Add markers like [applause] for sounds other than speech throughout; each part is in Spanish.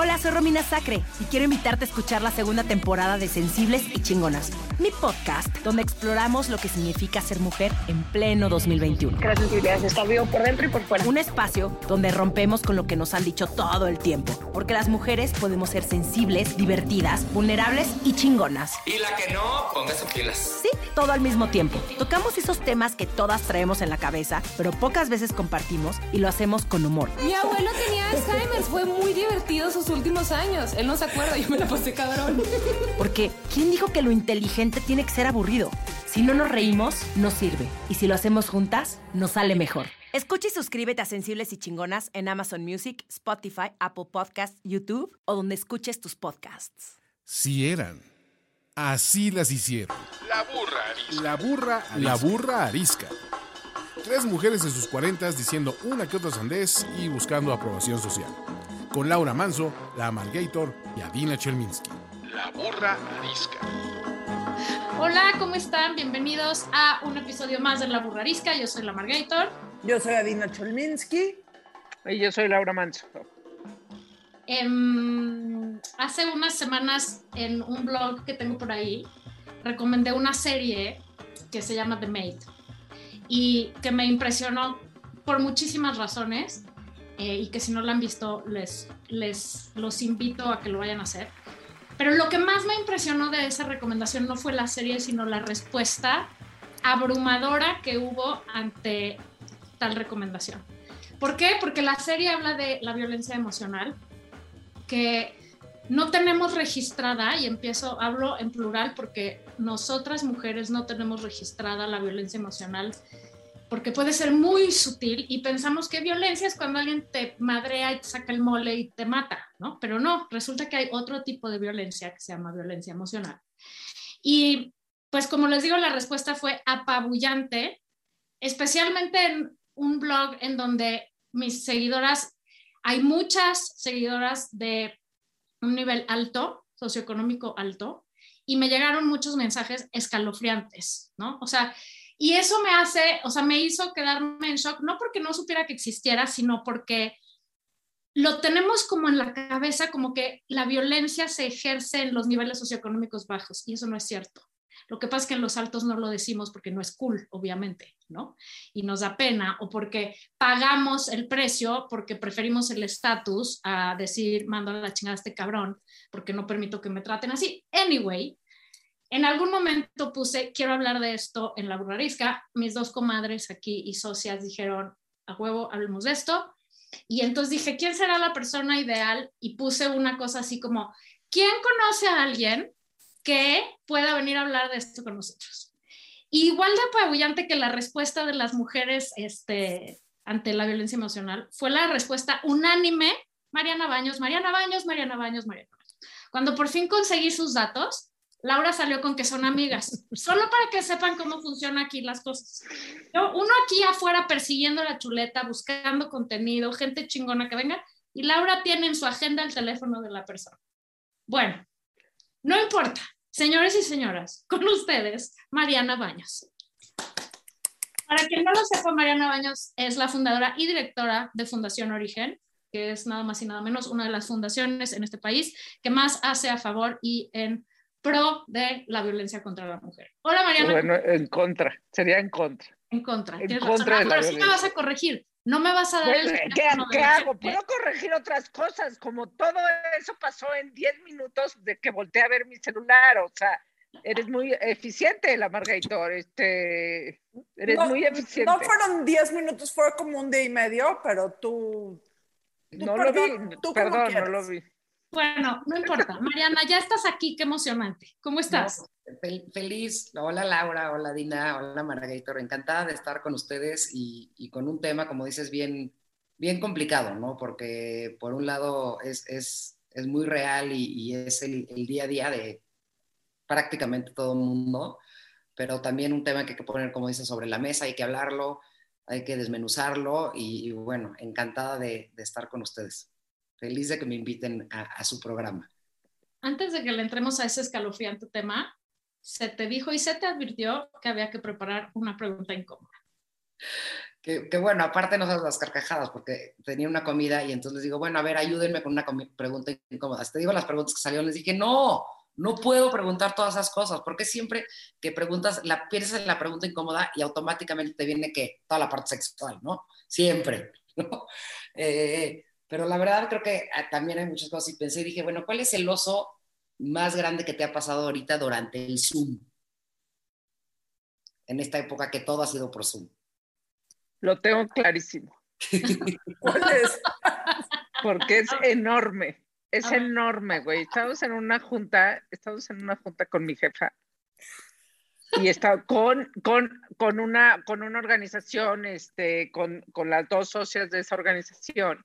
Hola, soy Romina Sacre y quiero invitarte a escuchar la segunda temporada de Sensibles y Chingonas, mi podcast donde exploramos lo que significa ser mujer en pleno 2021. Que la sensibilidad está vivo por dentro y por fuera. Un espacio donde rompemos con lo que nos han dicho todo el tiempo, porque las mujeres podemos ser sensibles, divertidas, vulnerables y chingonas. Y la que no, póngase pilas. Sí, todo al mismo tiempo. Tocamos esos temas que todas traemos en la cabeza, pero pocas veces compartimos y lo hacemos con humor. Mi abuelo tenía Alzheimer, fue muy divertido sus últimos años. Él no se acuerda, yo me la pasé cabrón. Porque, ¿quién dijo que lo inteligente tiene que ser aburrido? Si no nos reímos, no sirve. Y si lo hacemos juntas, nos sale mejor. Escucha y suscríbete a Sensibles y Chingonas en Amazon Music, Spotify, Apple Podcasts, YouTube o donde escuches tus podcasts. Si eran. Así las hicieron. La burra arisca. La burra, la burra arisca. Tres mujeres en sus cuarentas diciendo una que otra sandez y buscando aprobación social. Con Laura Manso, la Amalgator y Adina Chelminsky. La burra arisca. Hola, ¿cómo están? Bienvenidos a un episodio más de La Burrarisca. Yo soy la Margator. Yo soy Adina Cholminsky. Y yo soy Laura Manso. Em, hace unas semanas en un blog que tengo por ahí, recomendé una serie que se llama The Maid y que me impresionó por muchísimas razones eh, y que si no la han visto les, les los invito a que lo vayan a hacer. Pero lo que más me impresionó de esa recomendación no fue la serie, sino la respuesta abrumadora que hubo ante tal recomendación. ¿Por qué? Porque la serie habla de la violencia emocional, que no tenemos registrada, y empiezo, hablo en plural porque nosotras mujeres no tenemos registrada la violencia emocional, porque puede ser muy sutil y pensamos que violencia es cuando alguien te madrea y te saca el mole y te mata, ¿no? Pero no, resulta que hay otro tipo de violencia que se llama violencia emocional. Y pues como les digo, la respuesta fue apabullante, especialmente en un blog en donde mis seguidoras, hay muchas seguidoras de un nivel alto, socioeconómico alto, y me llegaron muchos mensajes escalofriantes, ¿no? O sea, y eso me hace, o sea, me hizo quedarme en shock, no porque no supiera que existiera, sino porque lo tenemos como en la cabeza, como que la violencia se ejerce en los niveles socioeconómicos bajos, y eso no es cierto. Lo que pasa es que en los altos no lo decimos porque no es cool, obviamente, ¿no? Y nos da pena o porque pagamos el precio porque preferimos el estatus a decir, mando a la chingada a este cabrón porque no permito que me traten así. Anyway, en algún momento puse, quiero hablar de esto en la burrarisca. Mis dos comadres aquí y socias dijeron, a huevo, hablemos de esto. Y entonces dije, ¿quién será la persona ideal? Y puse una cosa así como, ¿quién conoce a alguien que pueda venir a hablar de esto con nosotros? Y igual de apabullante que la respuesta de las mujeres este, ante la violencia emocional fue la respuesta unánime, Mariana Baños, Mariana Baños, Mariana Baños, Mariana Baños. Cuando por fin conseguí sus datos, Laura salió con que son amigas, solo para que sepan cómo funcionan aquí las cosas. Uno aquí afuera persiguiendo la chuleta, buscando contenido, gente chingona que venga, y Laura tiene en su agenda el teléfono de la persona. Bueno, no importa, señores y señoras, con ustedes, Mariana Baños. Para quien no lo sepa, Mariana Baños es la fundadora y directora de Fundación Origen, que es nada más y nada menos una de las fundaciones en este país que más hace a favor y en pro de la violencia contra la mujer. Hola Mariana. Bueno, en contra, sería en contra. En contra. En contra razón. de la pero sí me vas a corregir. No me vas a dar Bueno, el ¿Qué, hago? Puedo corregir otras cosas, como todo eso pasó en 10 minutos de que volteé a ver mi celular, o sea, eres muy eficiente, la Margator, este, eres No, muy eficiente. No fueron 10 minutos, fue como un día y medio, pero tú. tú No lo vi, tú como perdón, no lo vi. Bueno, no importa. Mariana, ya estás aquí, qué emocionante. ¿Cómo estás? Fel- Feliz, hola Laura, hola Dina, hola Margator, encantada de estar con ustedes y, y con un tema, como dices, bien, bien complicado, ¿no? Porque por un lado es, es, es muy real y, y es el, el día a día de prácticamente todo el mundo, pero también un tema que hay que poner, como dices, sobre la mesa, hay que hablarlo, hay que desmenuzarlo y, y bueno, encantada de, de estar con ustedes. Feliz de que me inviten a, a su programa. Antes de que le entremos a ese escalofriante tema, se te dijo y se te advirtió que había que preparar una pregunta incómoda. que, que, bueno, aparte no sabes las carcajadas, porque tenía una comida y entonces les digo, bueno, a ver, ayúdenme con una pregunta incómoda. Te digo las preguntas que salieron, les dije, no, no puedo preguntar todas esas cosas, porque siempre que preguntas, la piensas en la pregunta incómoda y automáticamente te viene que toda la parte sexual, ¿no? Siempre, [laughs] ¿no? Eh, pero la verdad creo que ah, también hay muchas cosas y pensé y dije, bueno, ¿cuál es el oso más grande que te ha pasado ahorita durante el Zoom? En esta época que todo ha sido por Zoom. Lo tengo clarísimo. [laughs] ¿Cuál es? Porque es enorme. Es enorme, güey. Estamos en una junta, estamos en una junta con mi jefa y está con, con, con, una, con una organización, este, con, con las dos socias de esa organización.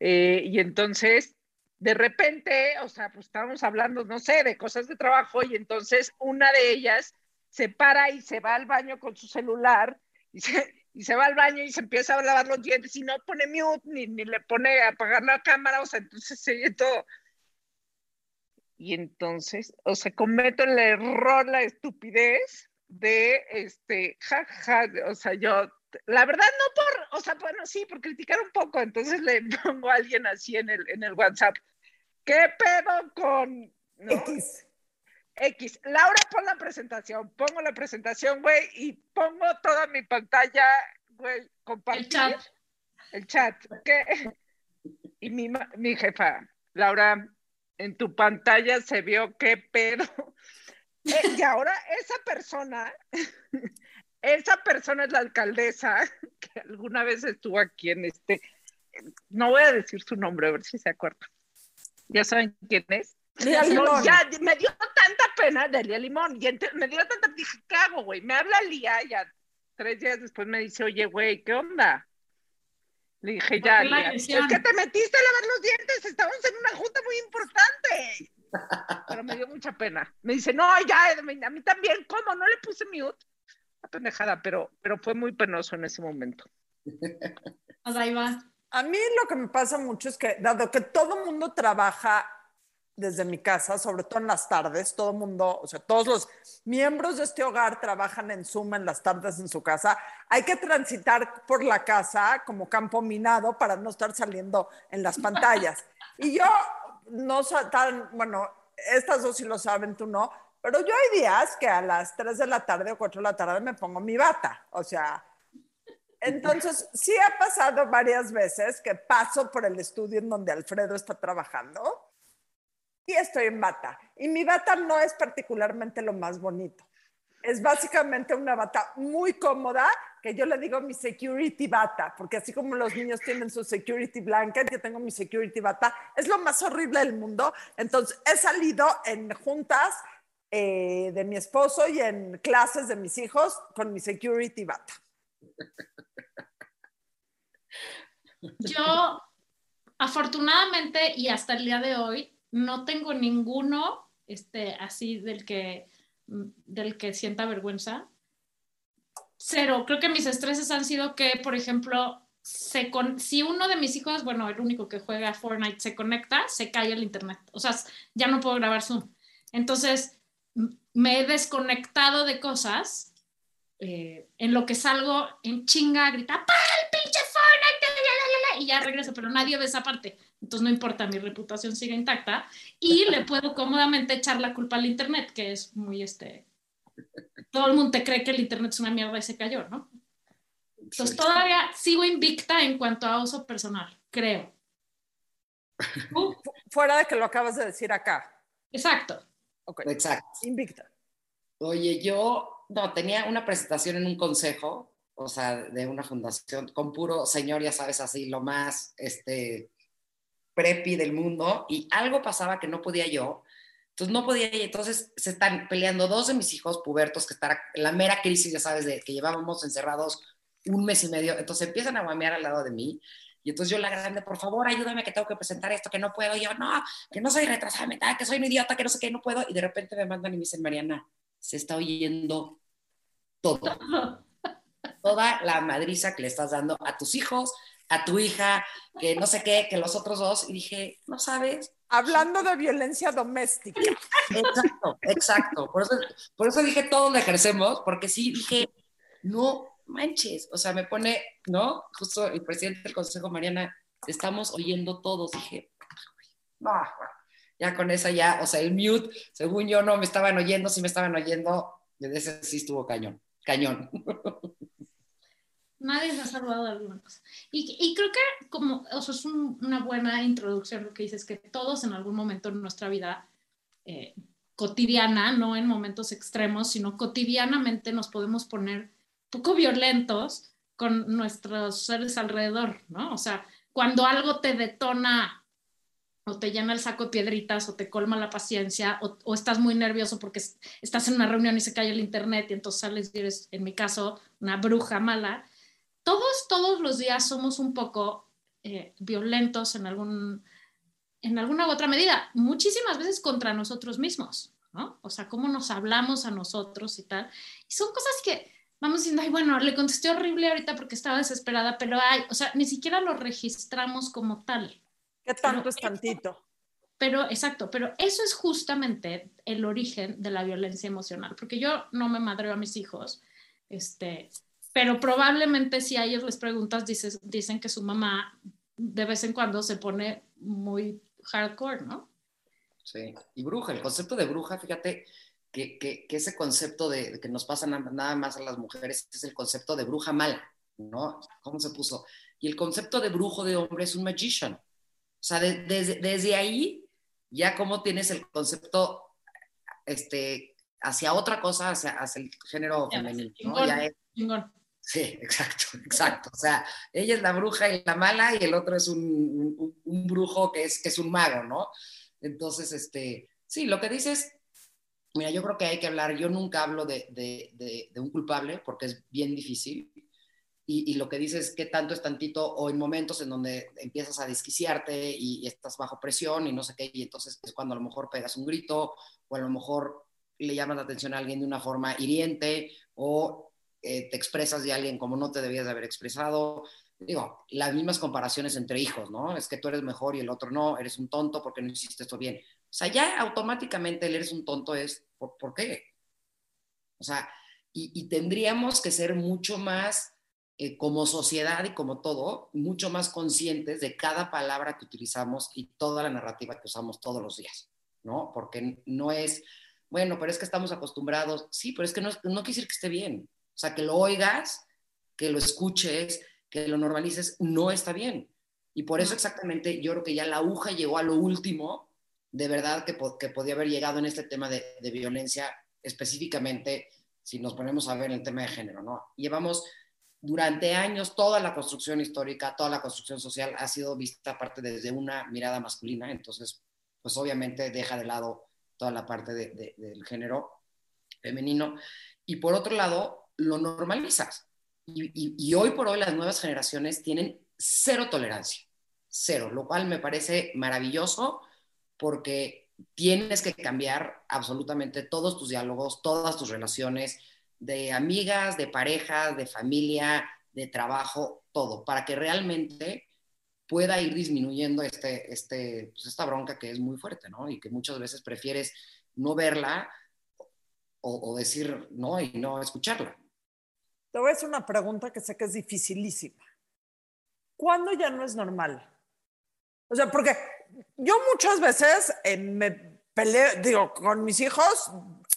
Eh, y entonces, de repente, o sea, pues estábamos hablando, no sé, de cosas de trabajo y entonces una de ellas se para y se va al baño con su celular y se, y se va al baño y se empieza a lavar los dientes y no pone mute ni, ni le pone apagar la cámara, o sea, entonces se oye todo. Y entonces, o sea, cometo el error, la estupidez de, este, jaja, o sea, yo, la verdad no por, o sea, bueno, sí, por criticar un poco, entonces le [laughs] pongo a alguien así en el, en el WhatsApp, ¿qué pedo con, X? X. Laura, pon la presentación. Pongo la presentación, güey, y pongo toda mi pantalla, güey, compartir. El chat. El chat. ¿Qué? Y mi, mi jefa, Laura, en tu pantalla se vio qué pedo. [laughs] Eh, y ahora esa persona, [laughs] esa persona es la alcaldesa [laughs] que alguna vez estuvo aquí en este, no voy a decir su nombre, a ver si se acuerda. ¿Ya saben quién es? No, ya, me dio tanta pena Delia Limón. Y me dio tanta, dije, ¿qué hago, güey? Me habla Lía, ya tres días después me dice, oye, güey, ¿qué onda? Le dije, ya, Lía, es que te metiste a lavar los dientes, estamos en una junta muy importante. Pero me dio mucha pena. Me dice, no, ya, a mí también, ¿cómo? No le puse mute. Una pendejada, pero, pero fue muy penoso en ese momento. [laughs] Ahí va. A mí lo que me pasa mucho es que, dado que todo mundo trabaja desde mi casa, sobre todo en las tardes, todo el mundo, o sea, todos los miembros de este hogar trabajan en Zoom en las tardes en su casa. Hay que transitar por la casa como campo minado para no estar saliendo en las pantallas. [laughs] Y yo no soy tan, bueno, estas dos sí lo saben, tú no, pero yo hay días que a las 3 de la tarde o 4 de la tarde me pongo mi bata, o sea, entonces sí ha pasado varias veces que paso por el estudio en donde Alfredo está trabajando y estoy en bata. Y mi bata no es particularmente lo más bonito. Es básicamente una bata muy cómoda, que yo le digo mi security bata, porque así como los niños tienen su security blanket, yo tengo mi security bata. Es lo más horrible del mundo. Entonces, he salido en juntas eh, de mi esposo y en clases de mis hijos con mi security bata. Yo, afortunadamente, y hasta el día de hoy, no tengo ninguno este, así del que, del que sienta vergüenza. Cero. Creo que mis estreses han sido que, por ejemplo, se con, si uno de mis hijos, bueno, el único que juega Fortnite, se conecta, se cae el internet. O sea, ya no puedo grabar Zoom. Entonces, me he desconectado de cosas eh, en lo que salgo en chinga a gritar, ¡para el pinche Fortnite! Y ya regreso, pero nadie ve esa parte entonces no importa, mi reputación sigue intacta y [laughs] le puedo cómodamente echar la culpa al Internet, que es muy este... Todo el mundo te cree que el Internet es una mierda y se cayó, ¿no? Entonces todavía sigo invicta en cuanto a uso personal, creo. [laughs] Fuera de que lo acabas de decir acá. Exacto. Exacto. Invicta. Oye, yo no tenía una presentación en un consejo, o sea, de una fundación con puro señor, ya sabes, así lo más este prepi del mundo y algo pasaba que no podía yo. Entonces no podía y entonces se están peleando dos de mis hijos pubertos que están en la mera crisis, ya sabes, de que llevábamos encerrados un mes y medio. Entonces empiezan a guamear al lado de mí. Y entonces yo la grande, por favor, ayúdame que tengo que presentar esto, que no puedo. yo, no, que no soy retrasada mental, que soy un idiota, que no sé qué, no puedo. Y de repente me mandan y me dicen, Mariana, se está oyendo todo. [laughs] Toda la madriza que le estás dando a tus hijos, a tu hija, que no sé qué, que los otros dos, y dije, no sabes. Hablando de violencia doméstica. Exacto, exacto. Por eso, por eso dije, todos la ejercemos, porque sí dije, no manches, o sea, me pone, ¿no? Justo el presidente del Consejo, Mariana, estamos oyendo todos, dije, no, ya con esa ya, o sea, el mute, según yo no me estaban oyendo, sí me estaban oyendo, desde ese sí estuvo cañón, cañón. [laughs] Nadie se ha salvado de alguna cosa. Y, creo que como, o sea, es un- una buena introducción lo que dices, que todos en algún momento en nuestra vida eh, cotidiana, no en momentos extremos, sino cotidianamente nos podemos poner poco violentos con nuestros seres alrededor, ¿no? O sea, cuando algo te detona o te llena el saco de piedritas o te colma la paciencia o, estás muy nervioso porque es- estás en una reunión y se cae el internet y entonces sales y eres, en mi caso, una bruja mala. Todos, todos los días somos un poco eh, violentos en, algún, en alguna u otra medida, muchísimas veces contra nosotros mismos, ¿no? O sea, cómo nos hablamos a nosotros y tal. Y son cosas que vamos diciendo, ay, bueno, le contesté horrible ahorita porque estaba desesperada, pero ay, o sea, ni siquiera lo registramos como tal. ¿Qué tanto Pero es tantito? Pero, exacto, pero eso es justamente el origen de la violencia emocional, porque yo no me madreo a mis hijos, este, pero probablemente si a ellos les preguntas, dices, dicen que su mamá de vez en cuando se pone muy hardcore, ¿no? Sí, y bruja, el concepto de bruja, fíjate que, que, que ese concepto de, de que nos pasa na- nada más a las mujeres es el concepto de bruja mala, ¿no? ¿Cómo se puso? Y el concepto de brujo de hombre es un magician. O sea, de- desde, desde ahí ya como tienes el concepto este, hacia otra cosa, hacia, hacia el género femenino, ¿no? Ya es-. Sí, [laughs] exacto, exacto. O sea, ella es la bruja y la mala y el otro es un, un- un brujo que es, que es un mago, ¿no? Entonces, este, sí, lo que dices, mira, yo creo que hay que hablar, yo nunca hablo de, de- de- de un culpable porque es bien difícil. Y, y lo que dices, qué tanto es tantito, o en momentos en donde empiezas a desquiciarte y, y estás bajo presión y no sé qué, y entonces es cuando a lo mejor pegas un grito, o a lo mejor le llamas la atención a alguien de una forma hiriente, o eh, te expresas de alguien como no te debías de haber expresado. Digo, las mismas comparaciones entre hijos, ¿no? Es que tú eres mejor y el otro no, eres un tonto porque no hiciste esto bien. O sea, ya automáticamente el eres un tonto es, ¿por, por qué? O sea, y, y tendríamos que ser mucho más, eh, como sociedad y como todo, mucho más conscientes de cada palabra que utilizamos y toda la narrativa que usamos todos los días, ¿no? Porque no es, bueno, pero es que estamos acostumbrados, sí, pero es que no, no quiere decir que esté bien. O sea, que lo oigas, que lo escuches, que lo normalices, no está bien. Y por eso exactamente yo creo que ya la aguja llegó a lo último, de verdad, que, que podía haber llegado en este tema de, de violencia, específicamente si nos ponemos a ver el tema de género, ¿no? Llevamos durante años toda la construcción histórica, toda la construcción social ha sido vista aparte desde una mirada masculina, entonces, pues obviamente deja de lado toda la parte de- de- del género femenino. Y por otro lado, lo normalizas. Y- y hoy por hoy las nuevas generaciones tienen cero tolerancia, cero, lo cual me parece maravilloso porque tienes que cambiar absolutamente todos tus diálogos, todas tus relaciones de amigas, de parejas, de familia, de trabajo, todo, para que realmente pueda ir disminuyendo este, este, pues esta bronca que es muy fuerte, ¿no? Y que muchas veces prefieres no verla o, o decir no y no escucharla. Te voy a hacer una pregunta que sé que es dificilísima. ¿Cuándo ya no es normal? O sea, porque yo muchas veces eh, me peleo, digo, con mis hijos,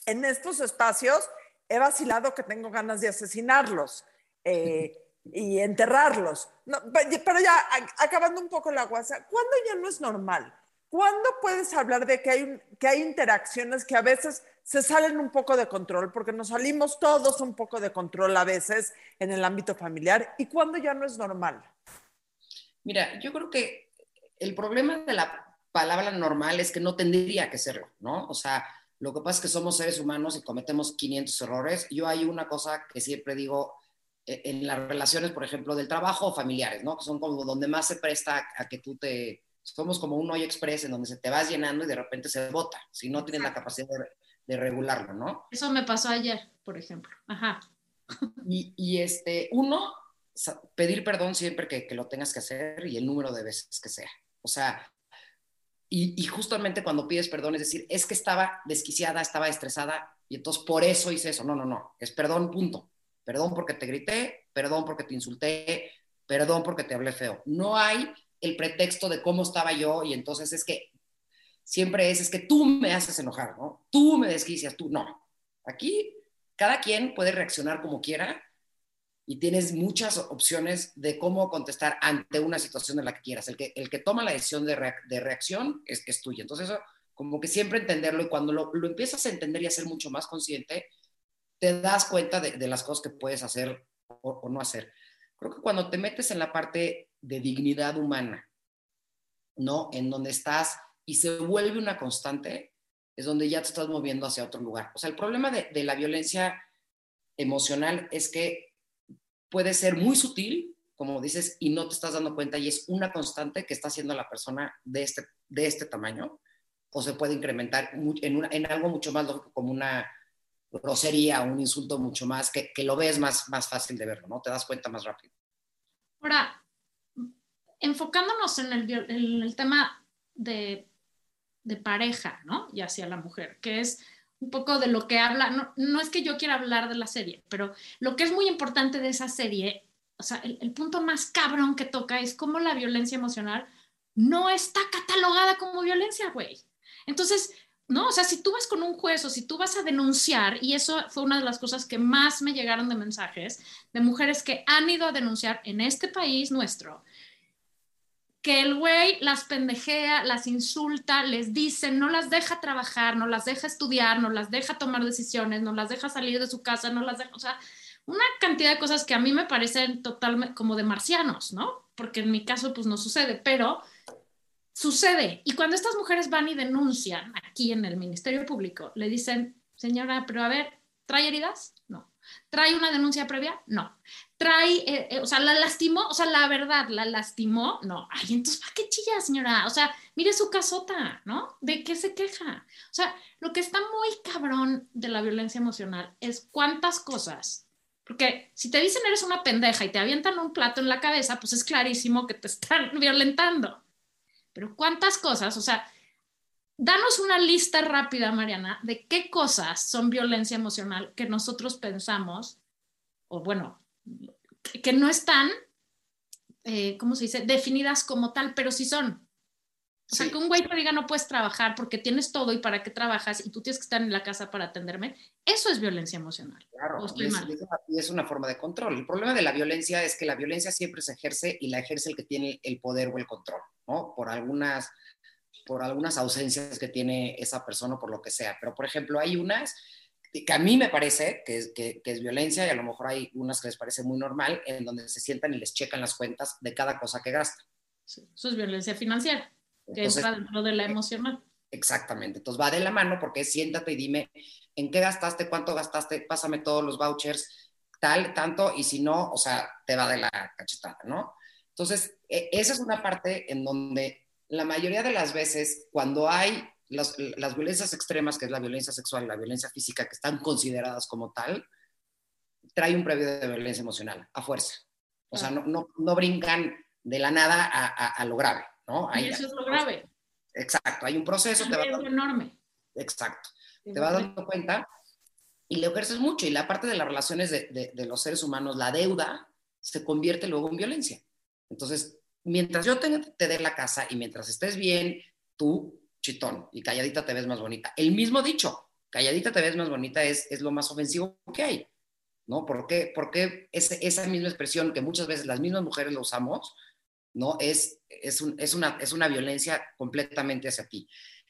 en estos espacios he vacilado que tengo ganas de asesinarlos eh, y enterrarlos. No, pe- pero ya acabando un poco la guasa, ¿cuándo ya no es normal? ¿Cuándo puedes hablar de que hay, que hay interacciones que a veces se salen un poco de control? Porque nos salimos todos un poco de control a veces en el ámbito familiar. ¿Y cuándo ya no es normal? Mira, yo creo que el problema de la palabra normal es que no tendría que serlo, ¿no? O sea, lo que pasa es que somos seres humanos y cometemos 500 errores. Yo hay una cosa que siempre digo eh, en las relaciones, por ejemplo, del trabajo o familiares, ¿no? Que son como donde más se presta a que tú te... Somos como un hoy express en donde se te vas llenando y de repente se bota, si no tienes la capacidad de, de regularlo, ¿no? Eso me pasó ayer, por ejemplo. Ajá. [laughs] Y, y este, uno, pedir perdón siempre que, que lo tengas que hacer y el número de veces que sea. O sea, y, y justamente cuando pides perdón es decir, es que estaba desquiciada, estaba estresada y entonces por eso hice eso. No, no, no, es perdón, punto. perdón porque te grité, perdón porque te insulté, perdón porque te hablé feo. No hay el pretexto de cómo estaba yo y entonces es que siempre es, es que tú me haces enojar, ¿no? Tú me desquicias, tú no. Aquí cada quien puede reaccionar como quiera y tienes muchas opciones de cómo contestar ante una situación en la que quieras. El que, el que toma la decisión de, de reacción es, es tuyo. Entonces eso, como que siempre entenderlo y cuando lo, lo, empiezas a entender y a ser mucho más consciente, te das cuenta de, de las cosas que puedes hacer o, o no hacer. Creo que cuando te metes en la parte de dignidad humana, ¿no? En donde estás y se vuelve una constante, es donde ya te estás moviendo hacia otro lugar. O sea, el problema de, de la violencia emocional es que puede ser muy sutil, como dices, y no te estás dando cuenta y es una constante que está haciendo la persona de este, de este tamaño, o se puede incrementar en, algo mucho más lógico como una grosería un insulto mucho más, que, que, lo ves más, más fácil de verlo, ¿no? Te das cuenta más rápido. Ahora, enfocándonos en el, en el tema de, de, pareja, ¿no? Y hacia la mujer, que es un poco de lo que habla, no, no, es que yo quiera hablar de la serie, pero lo que es muy importante de esa serie, o sea, el, el punto más cabrón que toca es cómo la violencia emocional no está catalogada como violencia, güey. Entonces, ¿no? O sea, si tú vas con un juez o si tú vas a denunciar, y eso fue una de las cosas que más me llegaron de mensajes de mujeres que han ido a denunciar en este país nuestro, que el güey las pendejea, las insulta, les dice, no las deja trabajar, no las deja estudiar, no las deja tomar decisiones, no las deja salir de su casa, no las deja, o sea, una cantidad de cosas que a mí me parecen totalmente como de marcianos, ¿no? Porque en mi caso pues no sucede, pero sucede. Y cuando estas mujeres van y denuncian aquí en el Ministerio Público, le dicen, señora, pero a ver, ¿trae heridas? No. ¿Trae una denuncia previa? No. ¿Trae, eh, eh, o sea, la lastimó? O sea, la verdad, ¿la lastimó? No. Ay, entonces, ¿para qué chilla, señora? O sea, mire su casota, ¿no? ¿De qué se queja? O sea, lo que está muy cabrón de la violencia emocional es cuántas cosas porque si te dicen eres una pendeja y te avientan un plato en la cabeza, pues es clarísimo que te están [laughs] violentando. Pero cuántas cosas, o sea, danos una lista rápida, Mariana, de qué cosas son violencia emocional que nosotros pensamos, o bueno, que no están, eh, ¿cómo se dice?, definidas como tal, pero sí son. O sea, sí. que un güey te diga no puedes trabajar porque tienes todo y para qué trabajas y tú tienes que estar en la casa para atenderme, eso es violencia emocional. Claro, y es, y es, una forma de control. El problema de la violencia es que la violencia siempre se ejerce y la ejerce el que tiene el poder o el control, ¿no? Por algunas, por algunas ausencias que tiene esa persona o por lo que sea. Pero, por ejemplo, hay unas que a mí me parece que es, que, que es violencia y a lo mejor hay unas que les parece muy normal en donde se sientan y les checan las cuentas de cada cosa que gastan. Sí, eso es violencia financiera que Entonces, entra dentro de la emocional. Exactamente, entonces va de la mano porque siéntate y dime en qué gastaste, cuánto gastaste, pásame todos los vouchers, tal, tanto, y si no, o sea, te va de la cachetada, ¿no? Entonces, e, esa es una parte en donde la mayoría de las veces, cuando hay las, las violencias extremas, que es la violencia sexual y la violencia física, que están consideradas como tal, trae un previo de violencia emocional, a fuerza. O sea, no, no, no brincan de la nada a, a, a lo grave. ¿no? Hay, y eso es lo grave. Exacto, hay un proceso. Es te va dando, enorme. Exacto. Te vas dando cuenta y le ejerces mucho. Y la parte de las relaciones de, de, de, los seres humanos, la deuda, se convierte luego en violencia. Entonces, mientras yo te, te dé la casa y mientras estés bien, tú, chitón, y calladita te ves más bonita. El mismo dicho, calladita te ves más bonita es, es lo más ofensivo que hay. ¿No? ¿Por qué, ¿Por qué ese, esa misma expresión que muchas veces las mismas mujeres lo usamos, ¿no? Es, es, un, es, una, es una violencia completamente hacia ti.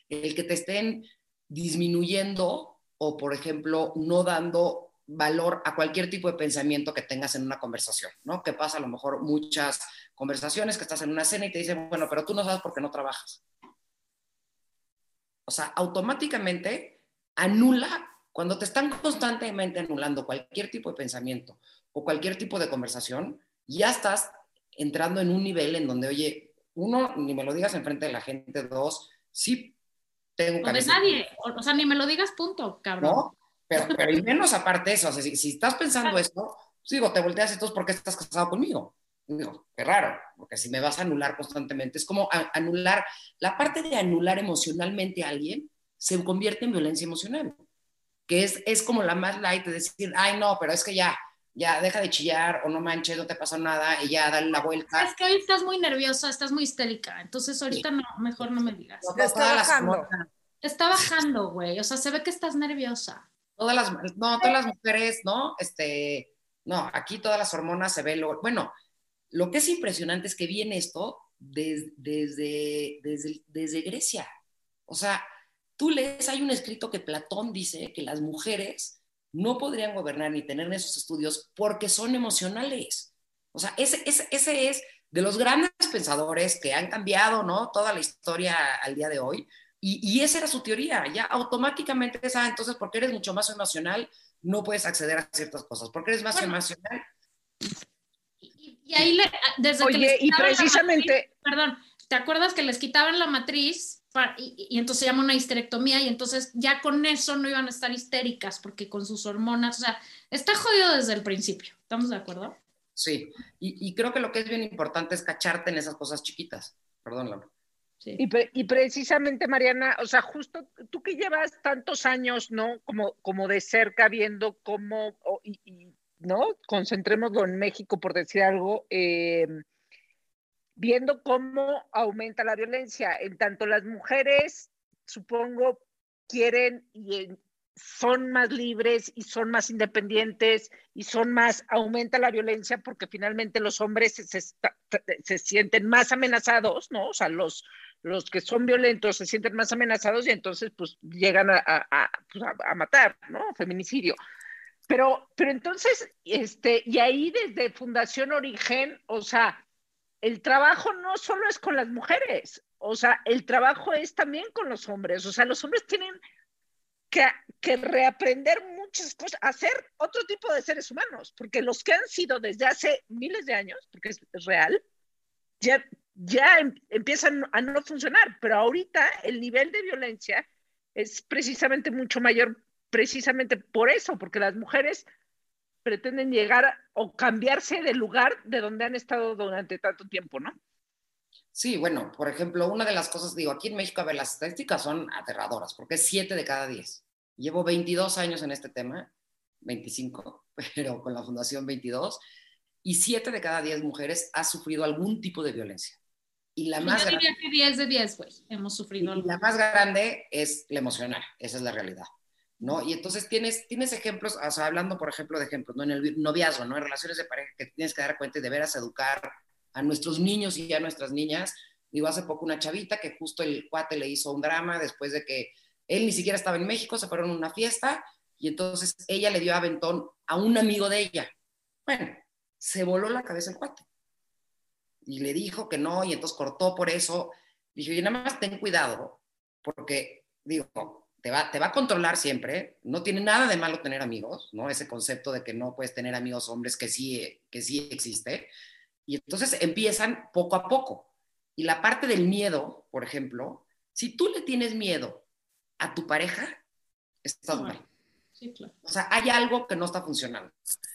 El que te estén disminuyendo o, por ejemplo, no dando valor a cualquier tipo de pensamiento que tengas en una conversación, ¿no? Que pasa a lo mejor muchas conversaciones que estás en una cena y te dicen, bueno, pero tú no sabes por qué no trabajas. O sea, automáticamente anula, cuando te están constantemente anulando cualquier tipo de pensamiento o cualquier tipo de conversación, ya estás entrando en un nivel en donde, oye, uno, ni me lo digas enfrente de la gente, dos, sí tengo No de nadie, o, sea, ni me lo digas, punto, cabrón. No, pero, pero y menos aparte eso, o sea, si, si estás pensando claro. esto, pues digo, te volteas entonces, ¿por qué estás casado conmigo? Digo, qué raro, porque si me vas a anular constantemente, es como a, anular, la parte de anular emocionalmente a alguien se convierte en violencia emocional, que es, es como la más light de decir, ay, no, pero es que ya, ya deja de chillar o no manches, no te pasa nada y ya dale la vuelta. Es que hoy estás muy nerviosa, estás muy histérica, entonces ahorita no, mejor no me digas. No, Está bajando. Está bajando, güey, o sea, se ve que estás nerviosa. todas las, no, todas las mujeres, ¿no? Este, no, aquí todas las hormonas se ven, lo- bueno, lo que es impresionante es que viene esto des- desde, desde, desde Grecia. O sea, tú lees, hay un escrito que Platón dice que las mujeres no podrían gobernar ni tener esos estudios porque son emocionales. O sea, ese, ese, ese es de los grandes pensadores que han cambiado, ¿no? Toda la historia al día de hoy. Y, y esa era su teoría, ya automáticamente esa, entonces, porque eres mucho más emocional, no puedes acceder a ciertas cosas. Porque eres más Bueno. emocional, Y, ahí, le, desde que Oye, les y precisamente, matriz- perdón, ¿te acuerdas que les quitaban la matriz pa- y, y entonces se llama una histerectomía y entonces ya con eso no iban a estar histéricas porque con sus hormonas, o sea, está jodido desde el principio, ¿estamos de acuerdo? sí. Y, y creo que lo que es bien importante es cacharte en esas cosas chiquitas. Perdón, Laura. Sí. y, pre- y precisamente, Mariana, o sea, justo tú que llevas tantos años, ¿no? Como, como de cerca viendo cómo, o- y, y, ¿no? Concentrémoslo en México, por decir algo, eh, viendo cómo aumenta la violencia. En tanto las mujeres, supongo, quieren y son más libres y son más independientes y son más, aumenta la violencia porque finalmente los hombres se, sienten más amenazados, ¿no? O sea, los, los que son violentos se sienten más amenazados y entonces pues llegan a, a- a, pues, matar, ¿no? Feminicidio. Pero, pero entonces, este, y ahí desde Fundación Origen, o sea, el trabajo no solo es con las mujeres, o sea, el trabajo es también con los hombres, o sea, los hombres tienen que, que reaprender muchas cosas, hacer otro tipo de seres humanos, porque los que han sido desde hace miles de años, porque es, real, ya, ya em- empiezan a no funcionar, pero ahorita el nivel de violencia es precisamente mucho mayor, precisamente por eso, porque las mujeres pretenden llegar a- o cambiarse del lugar de donde han estado durante tanto tiempo, ¿no? Sí, bueno, por ejemplo, una de las cosas, digo, aquí en México, a ver, las estadísticas son aterradoras, porque es 7 de cada 10. Llevo 22 años en este tema, 25, [laughs] pero con la Fundación 22, y 7 de cada 10 mujeres ha sufrido algún tipo de violencia. Y la más Yo grande, diría que 10 de 10, güey, hemos sufrido y algo. la más grande es la emocional, esa es la realidad. ¿No? Y entonces tienes, tienes ejemplos, o sea, hablando, por ejemplo, de ejemplos, ¿no? En el noviazgo, ¿no? En relaciones de pareja que tienes que dar cuenta y de veras educar a nuestros niños y a nuestras niñas. Digo, hace poco una chavita que justo el cuate le hizo un drama después de que él ni siquiera estaba en México, se fueron a una fiesta y entonces ella le dio aventón a un amigo de ella. Bueno, se voló la cabeza el cuate. Y le dijo que no, y entonces cortó por eso. Dije, oye, nada más ten cuidado, porque, digo, te va, te va a controlar siempre. No tiene nada de malo tener amigos, ¿no? Ese concepto de que no puedes tener amigos hombres que sí, que sí existe. Y entonces empiezan poco a poco. Y la parte del miedo, por ejemplo, si tú le tienes miedo a tu pareja, estás mal. Sí, claro. O sea, hay algo que no está funcionando.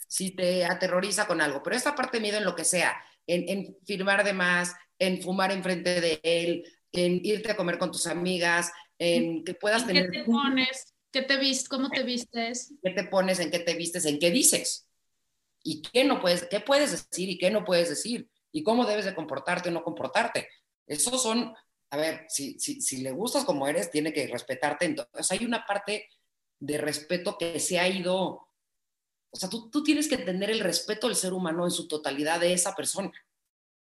Si te aterroriza con algo, pero esta parte de miedo en lo que sea, en, en firmar de más, en fumar enfrente de él, en irte a comer con tus amigas, en que puedas ¿Y ¿Qué tener... te pones? ¿Qué te vistes? ¿Cómo te vistes? qué te pones, en qué te vistes, en qué dices. Y qué no puedes, qué puedes decir y qué no puedes decir. Y cómo debes de comportarte o no comportarte. Esos son, a ver, si, si, si le gustas como eres, tiene que respetarte. Entonces hay una parte de respeto que se ha ido, o sea, tú, tú tienes que tener el respeto del ser humano en su totalidad de esa persona.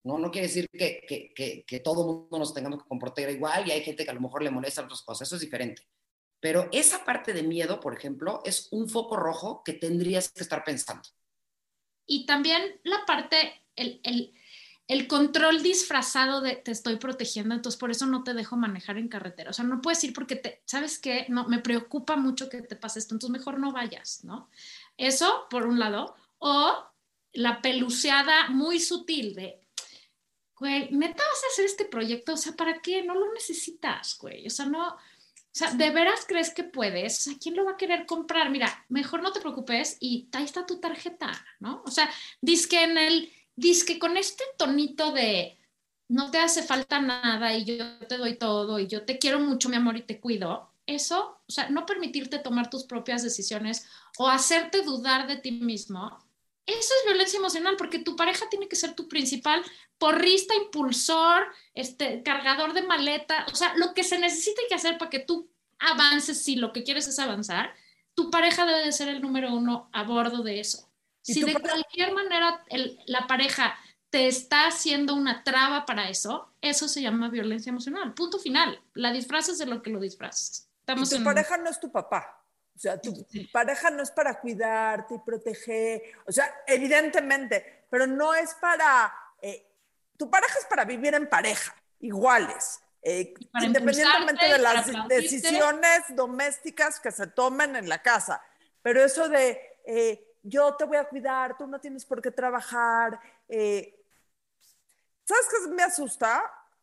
No, no quiere decir que, que, que, todo mundo nos tengamos que comportar igual y hay gente que a lo mejor le molesta otras cosas, eso es diferente. Pero esa parte de miedo, por ejemplo, es un foco rojo que tendrías que estar pensando. Y también la parte, el, el, el control disfrazado de te estoy protegiendo, entonces por eso no te dejo manejar en carretera. O sea, no puedes ir porque te, ¿sabes qué? No, me preocupa mucho que te pase esto, entonces mejor no vayas, ¿no? Eso, por un lado. O la peluceada muy sutil de, güey, neta vas a hacer este proyecto, o sea, ¿para qué? No lo necesitas, güey. O sea, no, o sea, ¿de veras crees que puedes? O sea, ¿quién lo va a querer comprar? Mira, mejor no te preocupes y ahí está tu tarjeta, ¿no? O sea, que en el, que con este tonito de no te hace falta nada y yo te doy todo y yo te quiero mucho, mi amor, y te cuido, eso, o sea, no permitirte tomar tus propias decisiones o hacerte dudar de ti mismo, eso es violencia emocional, porque tu pareja tiene que ser tu principal porrista, impulsor, este, cargador de maleta, o sea, lo que se necesita que hacer para que tú avances, si lo que quieres es avanzar, tu pareja debe de ser el número uno a bordo de eso. Si de cualquier manera la pareja te está haciendo una traba para eso, eso se llama violencia emocional. Punto final. La disfrazas de lo que lo disfrazas. Estamos tu pareja no es tu papá. O sea, tu, pareja no es para cuidarte y proteger. O sea, evidentemente, pero no es para... Eh, tu pareja es para vivir en pareja, iguales. Eh, independientemente de las decisiones domésticas que se tomen en la casa. Pero eso de eh, yo te voy a cuidar, tú no tienes por qué trabajar, eh, ¿Sabes qué me asusta?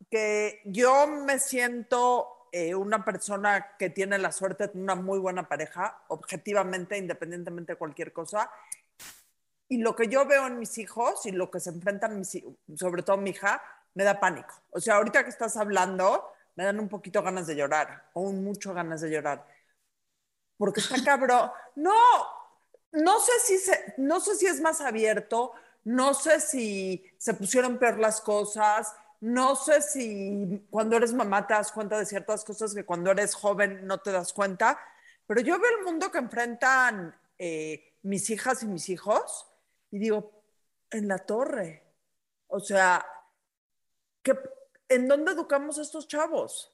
Que yo me siento eh, una persona que tiene la suerte de una muy buena pareja, objetivamente, independientemente de cualquier cosa. Y lo que yo veo en mis hijos y lo que se enfrentan, mis, sobre todo mi hija, me da pánico. O sea, ahorita que estás hablando, me dan un poquito ganas de llorar, o mucho ganas de llorar. Porque está cabrón. [laughs] No, no sé si, no sé si es más abierto, no sé si se pusieron peor las cosas, no sé si cuando eres mamá te das cuenta de ciertas cosas que cuando eres joven no te das cuenta, pero yo veo el mundo que enfrentan eh, mis hijas y mis hijos y digo, en la torre. O sea, ¿en dónde educamos a estos chavos?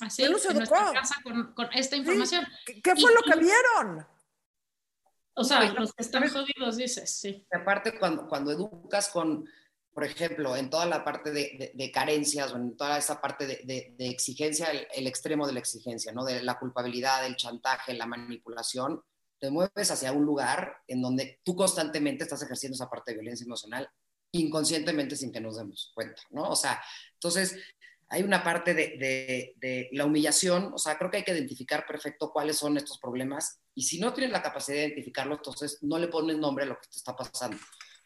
Así, en casa con, esta información. ¿Qué, fue lo que vieron? O sea, los que están jodidos, dices, sí. Aparte, cuando, cuando educas con, por ejemplo, en toda la parte de, de, carencias o en toda esa parte de, de exigencia, el, extremo de la exigencia, ¿no? De la culpabilidad, el chantaje, la manipulación, te mueves hacia un lugar en donde tú constantemente estás ejerciendo esa parte de violencia emocional inconscientemente sin que nos demos cuenta, ¿no? O sea, entonces hay una parte de, de, la humillación, o sea, creo que hay que identificar perfecto cuáles son estos problemas y si no tienes la capacidad de identificarlo, entonces no le pones nombre a lo que te está pasando.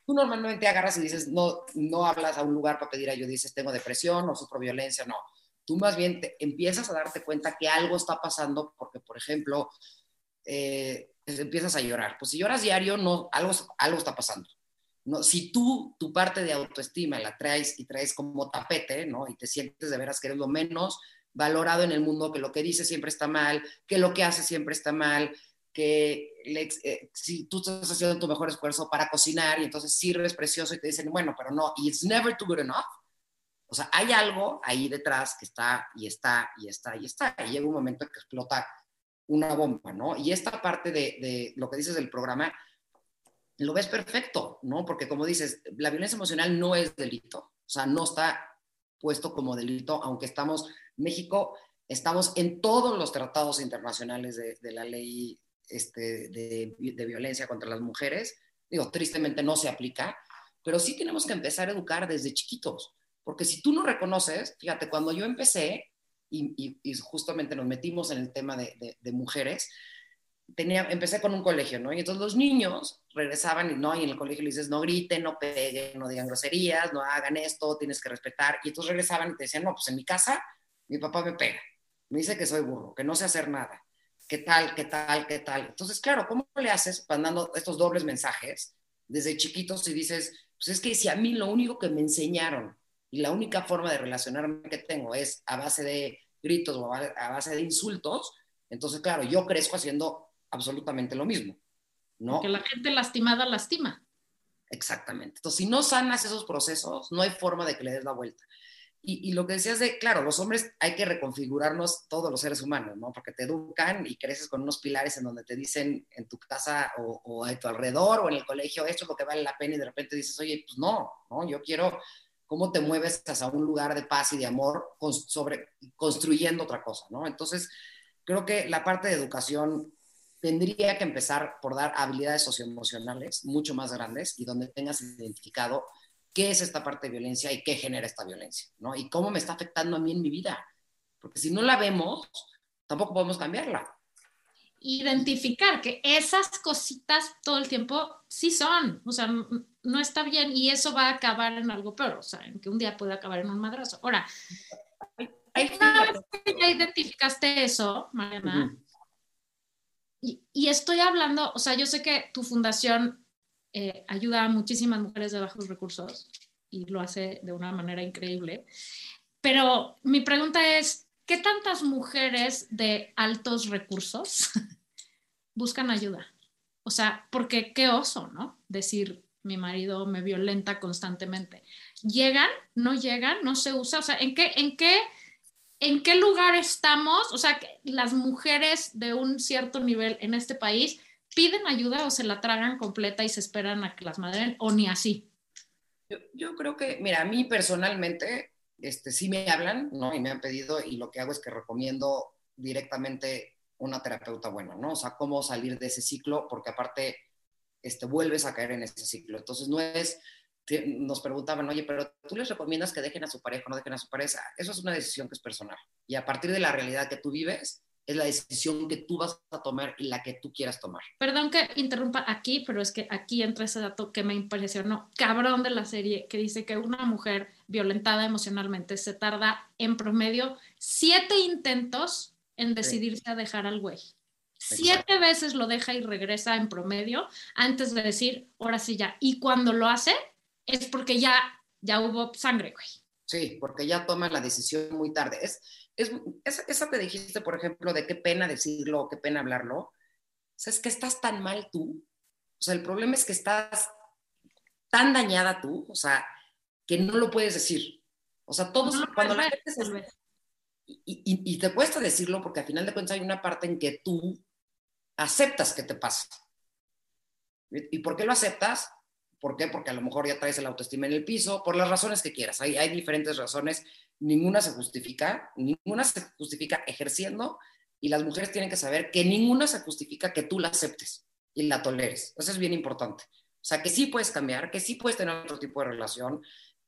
Tú normalmente agarras y dices, no, no hablas a un lugar para pedir ayuda, dices, tengo depresión o sufro violencia, no. Tú más bien empiezas a darte cuenta que algo está pasando porque, por ejemplo, eh, empiezas a llorar. Pues si lloras diario, no, algo, algo está pasando. No, si tú tu parte de autoestima la traes y traes como tapete, ¿no? Y te sientes de veras que eres lo menos valorado en el mundo, que lo que dices siempre está mal, que lo que haces siempre está mal, que eh, si tú estás haciendo tu mejor esfuerzo para cocinar y entonces sirves precioso y te dicen, bueno, pero no, it's never too good enough. O sea, hay algo ahí detrás que está y está y está y está. Y llega un momento que explota una bomba, ¿no? Y esta parte de, de lo que dices del programa, lo ves perfecto, ¿no? Porque como dices, la violencia emocional no es delito. O sea, no está puesto como delito, aunque estamos, México, estamos en todos los tratados internacionales de, de la ley este, de, violencia contra las mujeres. Digo, tristemente no se aplica, pero sí tenemos que empezar a educar desde chiquitos, porque si tú no reconoces, fíjate, cuando yo empecé y, justamente nos metimos en el tema de, mujeres, tenía, empecé con un colegio, ¿no? Y entonces los niños regresaban y no, y en el colegio le dices, no griten, no peguen, no digan groserías, no hagan esto, tienes que respetar. Y entonces regresaban y te decían, no, pues en mi casa mi papá me pega, me dice que soy burro, que no sé hacer nada qué tal, qué tal, qué tal. Entonces, claro, ¿cómo le haces mandando estos dobles mensajes desde chiquitos y dices, pues es que si a mí lo único que me enseñaron y la única forma de relacionarme que tengo es a base de gritos o a base de insultos, entonces, claro, yo crezco haciendo absolutamente lo mismo, ¿no? Que la gente lastimada lastima. Exactamente. Entonces, si no sanas esos procesos, no hay forma de que le des la vuelta. Y, lo que decías de, claro, los hombres hay que reconfigurarnos todos los seres humanos, ¿no? Porque te educan y creces con unos pilares en donde te dicen en tu casa o, a tu alrededor o en el colegio, esto es lo que vale la pena y de repente dices, oye, pues no, ¿no? Yo quiero cómo te mueves hacia un lugar de paz y de amor sobre, construyendo otra cosa, ¿no? Entonces, creo que la parte de educación tendría que empezar por dar habilidades socioemocionales mucho más grandes y donde tengas identificado qué es esta parte de violencia y qué genera esta violencia, ¿no? Y cómo me está afectando a mí en mi vida. Porque si no la vemos, tampoco podemos cambiarla. Identificar que esas cositas todo el tiempo sí son, o sea, no está bien y eso va a acabar en algo peor, o sea, en que un día puede acabar en un madrazo. Ahora, una vez que ya identificaste eso, Mariana, y, y estoy hablando, o sea, yo sé que tu fundación eh, ayuda a muchísimas mujeres de bajos recursos y lo hace de una manera increíble. Pero mi pregunta es, ¿qué tantas mujeres de altos recursos [laughs] buscan ayuda? O sea, porque qué oso, ¿no? Decir, mi marido me violenta constantemente. ¿Llegan? ¿No llegan? ¿No se usa? O sea, ¿en qué, en qué, en qué lugar estamos? O sea, las mujeres de un cierto nivel en este país piden ayuda o se la tragan completa y se esperan a que las madren o ni así. Yo, yo creo que, mira, a mí personalmente, este, sí me hablan, ¿no? Y me han pedido y lo que hago es que recomiendo directamente una terapeuta buena, ¿no? O sea, cómo salir de ese ciclo, porque aparte este, vuelves a caer en ese ciclo. Entonces, no es, nos preguntaban, oye, pero tú les recomiendas que dejen a su pareja o no dejen a su pareja. Eso es una decisión que es personal. Y a partir de la realidad que tú vives, es la decisión que tú vas a tomar y la que tú quieras tomar. Perdón que interrumpa aquí, pero es que aquí entra ese dato que me impresionó, cabrón de la serie, que dice que una mujer violentada emocionalmente se tarda en promedio siete intentos en decidirse a dejar al güey. Siete veces lo deja y regresa en promedio antes de decir, ahora sí ya. Y cuando lo hace, es porque ya, ya hubo sangre, güey. Sí, porque ya toma la decisión muy tarde. Es, es, es, eso que dijiste, por ejemplo, de qué pena decirlo, qué pena hablarlo. O sea, es que estás tan mal tú. O sea, el problema es que estás tan dañada tú, o sea, que no lo puedes decir. O sea, todos, No cuando la gente se- y, y- y te cuesta decirlo porque al final de cuentas hay una parte en que tú aceptas que te pasa. ¿Y y por qué lo aceptas? ¿Por qué? Porque a lo mejor ya traes el autoestima en el piso, por las razones que quieras. Hay, hay diferentes razones, ninguna se justifica, ninguna se justifica ejerciendo y las mujeres tienen que saber que ninguna se justifica que tú la aceptes y la toleres. Eso es bien importante. O sea, que sí puedes cambiar, que sí puedes tener otro tipo de relación,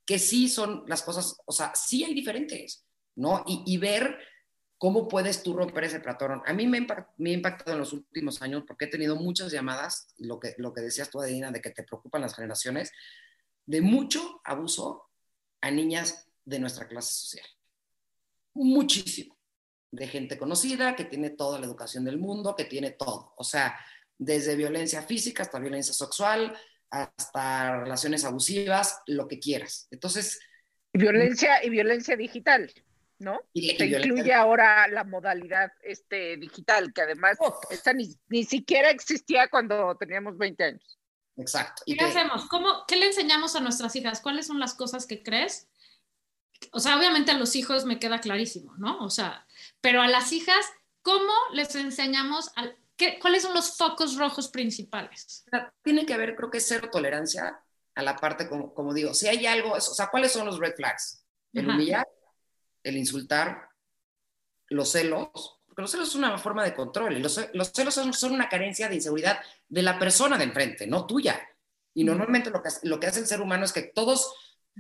que sí son las cosas, o sea, sí hay diferentes, ¿no? Y, y ver cómo puedes tú romper ese patrón. A mí me, me ha impactado en los últimos años porque he tenido muchas llamadas, lo que, lo que decías tú, Adina, de que te preocupan las generaciones, de mucho abuso a niñas de nuestra clase social. Muchísimo. De gente conocida, que tiene toda la educación del mundo, que tiene todo. O sea, desde violencia física hasta violencia sexual, hasta relaciones abusivas, lo que quieras. Entonces, Y violencia, y violencia digital, ¿no? y, Se incluye ahora la modalidad este, digital, que además esta ni, ni siquiera existía cuando teníamos 20 años. Exacto. Y ¿Qué que- hacemos? ¿Cómo, ¿Qué le enseñamos a nuestras hijas? ¿Cuáles son las cosas que crees? O sea, obviamente a los hijos me queda clarísimo, ¿no? O sea, pero a las hijas, ¿cómo les enseñamos? al- qué, ¿Cuáles son los focos rojos principales? tiene que haber, creo que cero tolerancia a la parte, como, como digo, si hay algo, o sea, ¿cuáles son los red flags? El Ajá. humillar, el insultar, los celos, porque los celos es una forma de control, y los, los celos son, son una carencia de inseguridad de la persona de enfrente, no tuya. Y normalmente lo que, hace- lo que hace el ser humano es que todos,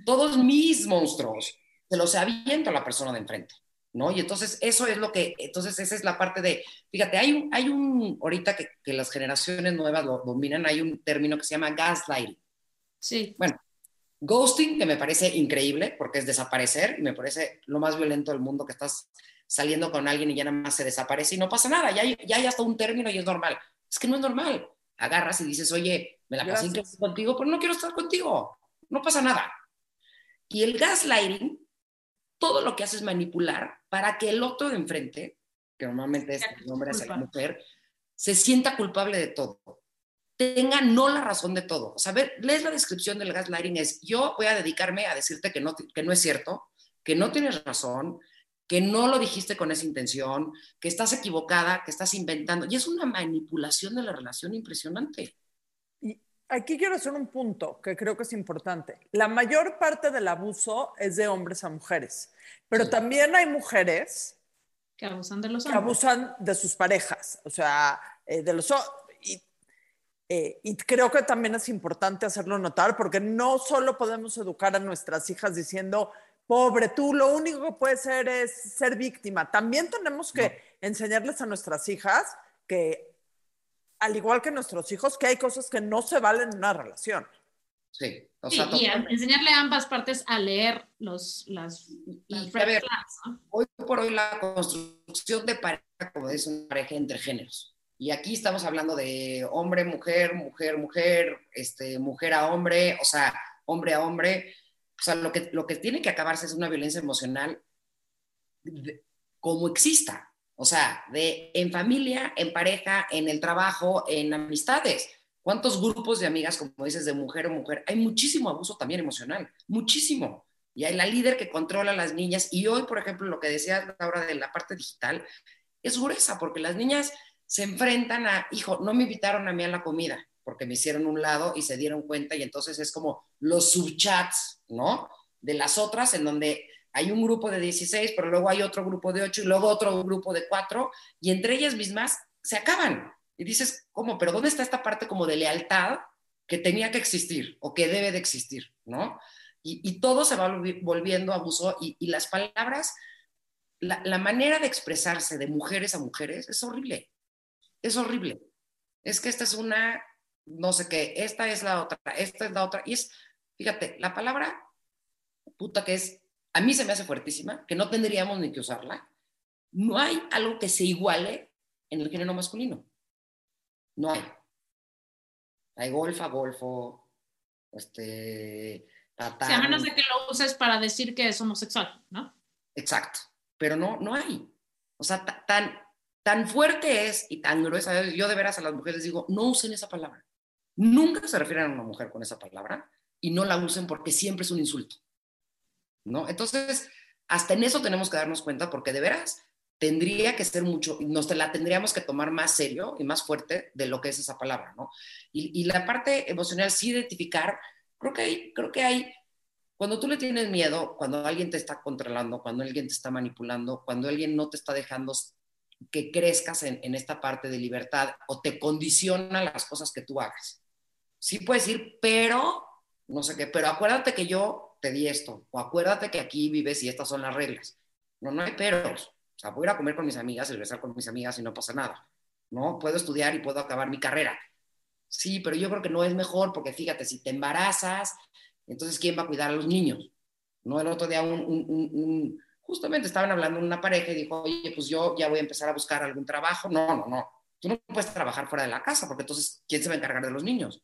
todos mis monstruos se los aviento a la persona de enfrente. ¿No? Y entonces eso es lo que, entonces esa es la parte de, fíjate, hay un, hay un ahorita que, que las generaciones nuevas lo dominan, hay un término que se llama gaslighting. Sí. Bueno, ghosting, que me parece increíble porque es desaparecer, y me parece lo más violento del mundo que estás saliendo con alguien y ya nada más se desaparece y no pasa nada, ya hay, ya hay hasta un término y es normal. Es que no es normal. Agarras y dices, oye, me la pasé increíble contigo, pero no quiero estar contigo. No pasa nada. Y el gaslighting, todo lo que hace es manipular para que el otro de enfrente, que normalmente es el hombre hacia la mujer, se sienta culpable de todo tenga no la razón de todo. O sea, ver, lees la descripción del gaslighting es, yo voy a dedicarme a decirte que no, que no es cierto, que no tienes razón, que no lo dijiste con esa intención, que estás equivocada, que estás inventando. Y es una manipulación de la relación impresionante. Y aquí quiero hacer un punto que creo que es importante. La mayor parte del abuso es de hombres a mujeres, pero Sí. también hay mujeres Que abusan de los que hombres. abusan de sus parejas, o sea, eh, de los... Y, eh, y creo que también es importante hacerlo notar porque no solo podemos educar a nuestras hijas diciendo, pobre, tú lo único que puedes ser es ser víctima. También tenemos que enseñarles a nuestras hijas que, al igual que nuestros hijos, que hay cosas que no se valen en una relación. Sí, o Sí, sea, y a- enseñarle a ambas partes a leer los, las, las Y, a red ver, flags, ¿no? hoy por hoy la construcción de pareja, como es una pareja entre géneros, Y aquí estamos hablando de hombre, mujer, mujer, mujer, este, mujer a hombre, o sea, hombre a hombre. O sea, lo que, lo que tiene que acabarse es una violencia emocional como exista. O sea, de en familia, en pareja, en el trabajo, en amistades. ¿Cuántos grupos de amigas, como dices, de mujer o mujer? Hay muchísimo abuso también emocional, muchísimo. Y hay la líder que controla a las niñas. Y hoy, por ejemplo, lo que decías ahora de la parte digital, es gruesa, porque las niñas se enfrentan a, hijo, no me invitaron a mí a la comida, porque me hicieron un lado y se dieron cuenta, y entonces es como los subchats, ¿no? De las otras, en donde hay un grupo de 16, pero luego hay otro grupo de 8 y luego otro grupo de 4, y entre ellas mismas se acaban. Y dices, ¿cómo? ¿Pero dónde está esta parte como de lealtad que tenía que existir o que debe de existir, ¿no? Y, y todo se va volvi- volviendo abuso y, y las palabras, la, la manera de expresarse de mujeres a mujeres es horrible, es horrible. Es que esta es una, no sé qué, esta es la otra, esta es la otra. Y es, fíjate, la palabra puta que es, a mí se me hace fuertísima, que no tendríamos ni que usarla. No hay algo que se iguale en el género masculino. No hay. Hay golfa, golfo, este, tatán. Sí, a menos de que lo uses para decir que es homosexual, ¿no? Exacto, pero no, no hay. O sea, ta- tan, tan fuerte es y tan gruesa es, yo de veras a las mujeres digo, no usen esa palabra. Nunca se refieren a una mujer con esa palabra y no la usen porque siempre es un insulto. ¿No? Entonces, hasta en eso tenemos que darnos cuenta porque de veras tendría que ser mucho, nos la tendríamos que tomar más serio y más fuerte de lo que es esa palabra, ¿no? Y, y la parte emocional, sí identificar, creo que hay, creo que hay cuando tú le tienes miedo, cuando alguien te está controlando, cuando alguien te está manipulando, cuando alguien no te está dejando que crezcas en, en esta parte de libertad o te condiciona las cosas que tú hagas. Sí puedes ir, pero, no sé qué, pero acuérdate que yo te di esto, o acuérdate que aquí vives y estas son las reglas. No, no hay peros. O sea, puedo a comer con mis amigas, regresar con mis amigas y no pasa nada. ¿No? Puedo estudiar y puedo acabar mi carrera. Sí, pero yo creo que no es mejor porque fíjate, si te embarazas, entonces, ¿quién va a cuidar a los niños? No, el otro día un, justamente estaban hablando una pareja y dijo, oye, pues yo ya voy a empezar a buscar algún trabajo. No, no, no. Tú no puedes trabajar fuera de la casa porque entonces, ¿quién se va a encargar de los niños?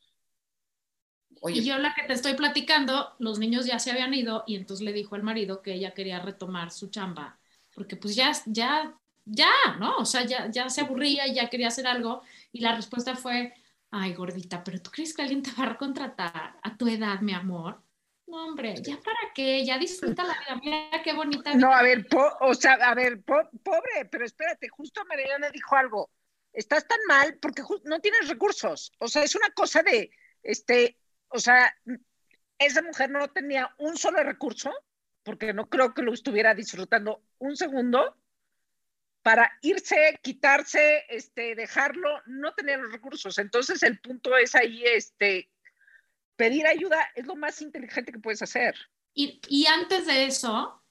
Oye, y yo la que te estoy platicando, los niños ya se habían ido y entonces le dijo al marido que ella quería retomar su chamba, porque pues ya, ya, ya, ¿no? O sea, ya, ya se aburría y ya quería hacer algo y la respuesta fue, ay, gordita, pero ¿tú crees que alguien te va a contratar a tu edad, mi amor? No, hombre, ¿ya para qué? Ya disfruta la vida, mira qué bonita. Vida. No, a ver, o sea, a ver, po pobre, pero espérate, justo Mariana dijo algo. Estás tan mal porque no tienes recursos. O sea, es una cosa de, este, o sea, esa mujer no tenía un solo recurso, porque no creo que lo estuviera disfrutando un segundo, para irse, quitarse, este, dejarlo, no tenía los recursos. Entonces el punto es ahí, este, pedir ayuda es lo más inteligente que puedes hacer. Y, y, antes de eso,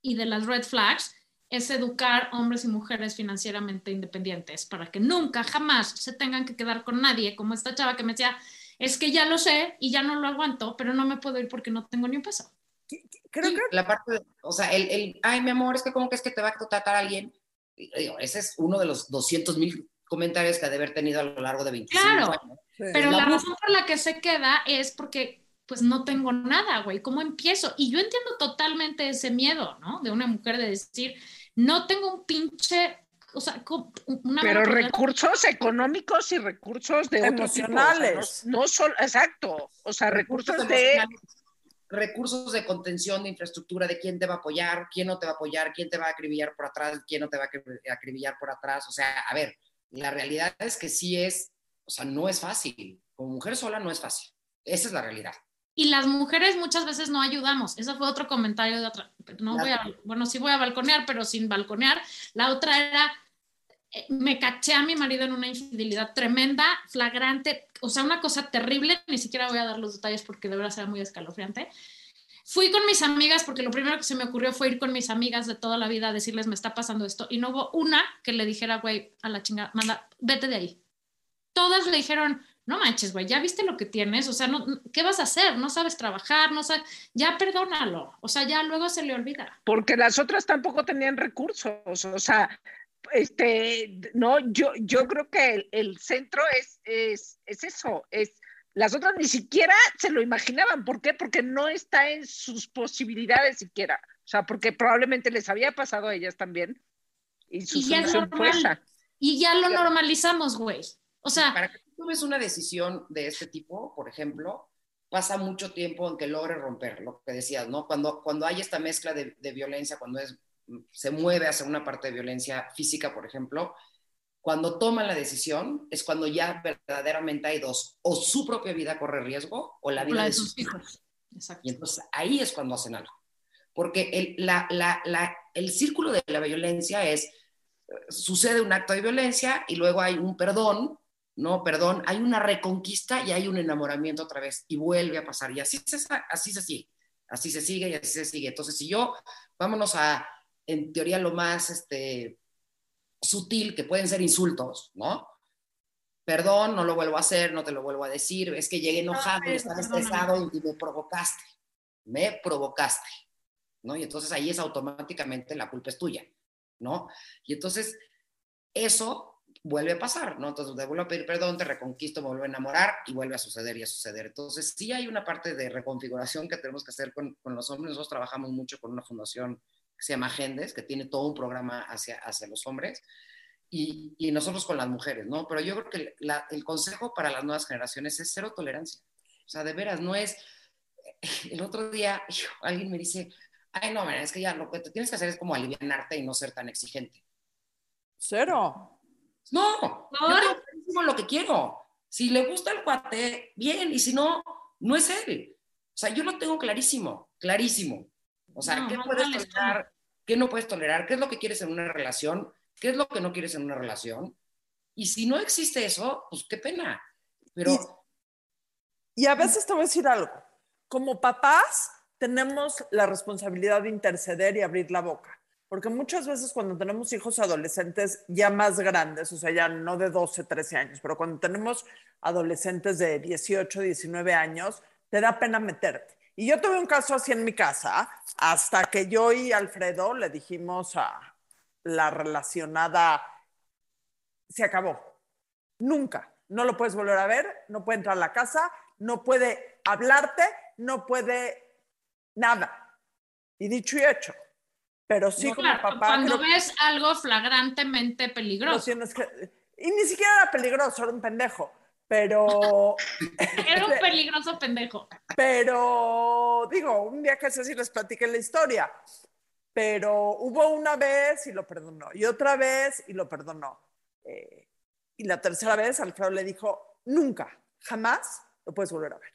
y de las red flags, es educar hombres y mujeres financieramente independientes para que nunca, jamás se tengan que quedar con nadie, como esta chava que me decía, es que ya lo sé y ya no lo aguanto, pero no me puedo ir porque no tengo ni un peso. Creo que la parte, de, o sea, el, el, ay, mi amor, es que como que es que te va a contratar a alguien. Digo, ese es uno de los 200 mil comentarios que ha de haber tenido a lo largo de 25 claro, años. Sí. Pero la, la razón por la que se queda es porque pues no tengo nada, güey, ¿cómo empiezo? Y yo entiendo totalmente ese miedo, ¿no? De una mujer de decir, no tengo un pinche, o sea, una... Pero recursos económicos y recursos de emocionales. Tipo, o sea, no, no solo, exacto, o sea, recursos, recursos de... Recursos de contención, de infraestructura, de quién te va a apoyar, quién no te va a apoyar, quién te va a acribillar por atrás, quién no te va a acribillar por atrás. O sea, a ver, la realidad es que sí es, o sea, no es fácil. Como mujer sola no es fácil. Esa es la realidad. Y las mujeres muchas veces no ayudamos. Ese fue otro comentario de otra. No voy a, bueno, sí voy a balconear, pero sin balconear. La otra era, eh, me caché a mi marido en una infidelidad tremenda, flagrante, o sea, una cosa terrible. Ni siquiera voy a dar los detalles porque de verdad será muy escalofriante. Fui con mis amigas porque lo primero que se me ocurrió fue ir con mis amigas de toda la vida a decirles, me está pasando esto. Y no hubo una que le dijera, güey, a la chingada, manda, vete de ahí. Todas le dijeron, no manches, güey, ya viste lo que tienes, o sea, no, ¿qué vas a hacer? No sabes trabajar, no sabes, ya perdónalo, o sea, ya luego se le olvida. Porque las otras tampoco tenían recursos, o sea, este, no, yo, yo creo que el, el centro es, es, es eso, es las otras ni siquiera se lo imaginaban. ¿Por qué? Porque no está en sus posibilidades siquiera. O sea, porque probablemente les había pasado a ellas también. Y su Y ya es normal. Y ya lo normalizamos, güey. O sea, Para que tomes una decisión de este tipo, por ejemplo, pasa mucho tiempo en que logres romper, lo que decías, ¿no? Cuando, cuando hay esta mezcla de, de violencia, cuando es, se mueve hacia una parte de violencia física, por ejemplo, cuando toman la decisión es cuando ya verdaderamente hay dos, o su propia vida corre riesgo o la vida la de sus hijos. Exacto. Y entonces ahí es cuando hacen algo. Porque el, la, la, la, el círculo de la violencia es, eh, sucede un acto de violencia y luego hay un perdón, no, perdón, hay una reconquista y hay un enamoramiento otra vez y vuelve a pasar. Y así se, así se sigue, así se sigue y así se sigue. Entonces, si yo, vámonos a, en teoría, lo más este, sutil, que pueden ser insultos, ¿no? Perdón, no lo vuelvo a hacer, no te lo vuelvo a decir, es que llegué enojado y Ay, estaba estresado y me provocaste, me provocaste, ¿no? Y entonces ahí es automáticamente la culpa es tuya, ¿no? Y entonces eso vuelve a pasar, ¿no? Entonces te vuelvo a pedir perdón, te reconquisto, me vuelvo a enamorar y vuelve a suceder y a suceder. Entonces sí hay una parte de reconfiguración que tenemos que hacer con, con los hombres. Nosotros trabajamos mucho con una fundación que se llama Gendes, que tiene todo un programa hacia, hacia los hombres y, y nosotros con las mujeres, ¿no? Pero yo creo que la- el consejo para las nuevas generaciones es cero tolerancia. O sea, de veras, no es... [laughs] El otro día hijo, alguien me dice, ay, no, man, es que ya lo que te tienes que hacer es como alivianarte y no ser tan exigente. Cero. No, yo ¿Por? tengo clarísimo lo que quiero. Si le gusta el cuate, bien, y si no, no es él. O sea, yo lo tengo clarísimo, clarísimo. O sea, No, ¿qué no puedes tolerar? ¿Qué no puedes tolerar? ¿Qué es lo que quieres en una relación? ¿Qué es lo que no quieres en una relación? Y si no existe eso, pues qué pena. Pero Y a veces te voy a decir algo. Como papás, tenemos la responsabilidad de interceder y abrir la boca. Porque muchas veces cuando tenemos hijos adolescentes ya más grandes, o sea, ya no de 12, 13 años, pero cuando tenemos adolescentes de 18, 19 años, te da pena meterte. Y yo tuve un caso así en mi casa, hasta que yo y Alfredo le dijimos a la relacionada, se acabó. Nunca. No lo puedes volver a ver, no puede entrar a la casa, no puede hablarte, no puede nada. Y dicho y hecho. Pero sí, como Claro, papá, cuando creo ves algo flagrantemente peligroso. tienes que. Y ni siquiera era peligroso, era un pendejo. Pero, [laughs] Era un [laughs] peligroso pendejo. pero, digo, un día que sé si les platiqué la historia. Pero hubo una vez y lo perdonó, y otra vez y lo perdonó. Eh, y la tercera vez Alfredo le dijo, nunca, jamás lo puedes volver a ver.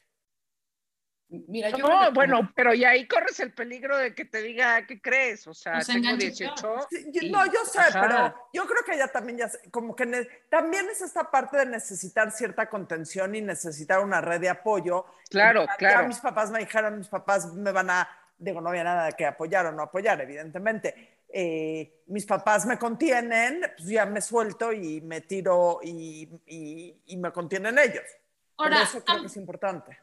Mira, yo No, que- bueno, pero y ahí corres el peligro de que te diga, ¿qué crees? O sea, Nos tengo enganche 18. Sí, yo- y- no, yo sé, Ajá. pero yo creo que ella también ya, como que ne- también es esta parte de necesitar cierta contención y necesitar una red de apoyo. Claro, Ya- claro. Ya mis papás me dijeron, mis papás me van a, digo, no había nada que apoyar o no apoyar, evidentemente. Eh, mis papás me contienen, pues ya me suelto y me tiro y, y- y me contienen ellos. Por Ahora, eso creo que es importante.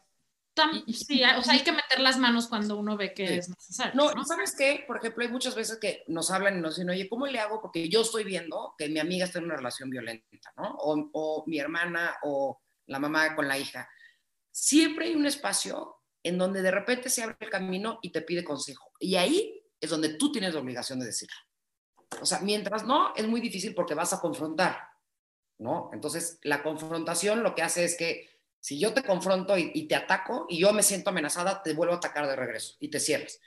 Tam- sí, o sea, hay que meter las manos cuando uno ve que Sí. es necesario. No, ¿no? ¿y ¿sabes qué? Por ejemplo, hay muchas veces que nos hablan y nos dicen, oye, ¿cómo le hago? Porque yo estoy viendo que mi amiga está en una relación violenta, ¿no? O, o mi hermana o la mamá con la hija. Siempre hay un espacio en donde de repente se abre el camino y te pide consejo. Y ahí es donde tú tienes la obligación de decirlo. O sea, mientras no, es muy difícil porque vas a confrontar, ¿no? Entonces, la confrontación lo que hace es que si yo te confronto y, te ataco y yo me siento amenazada, te vuelvo a atacar de regreso y te cierras.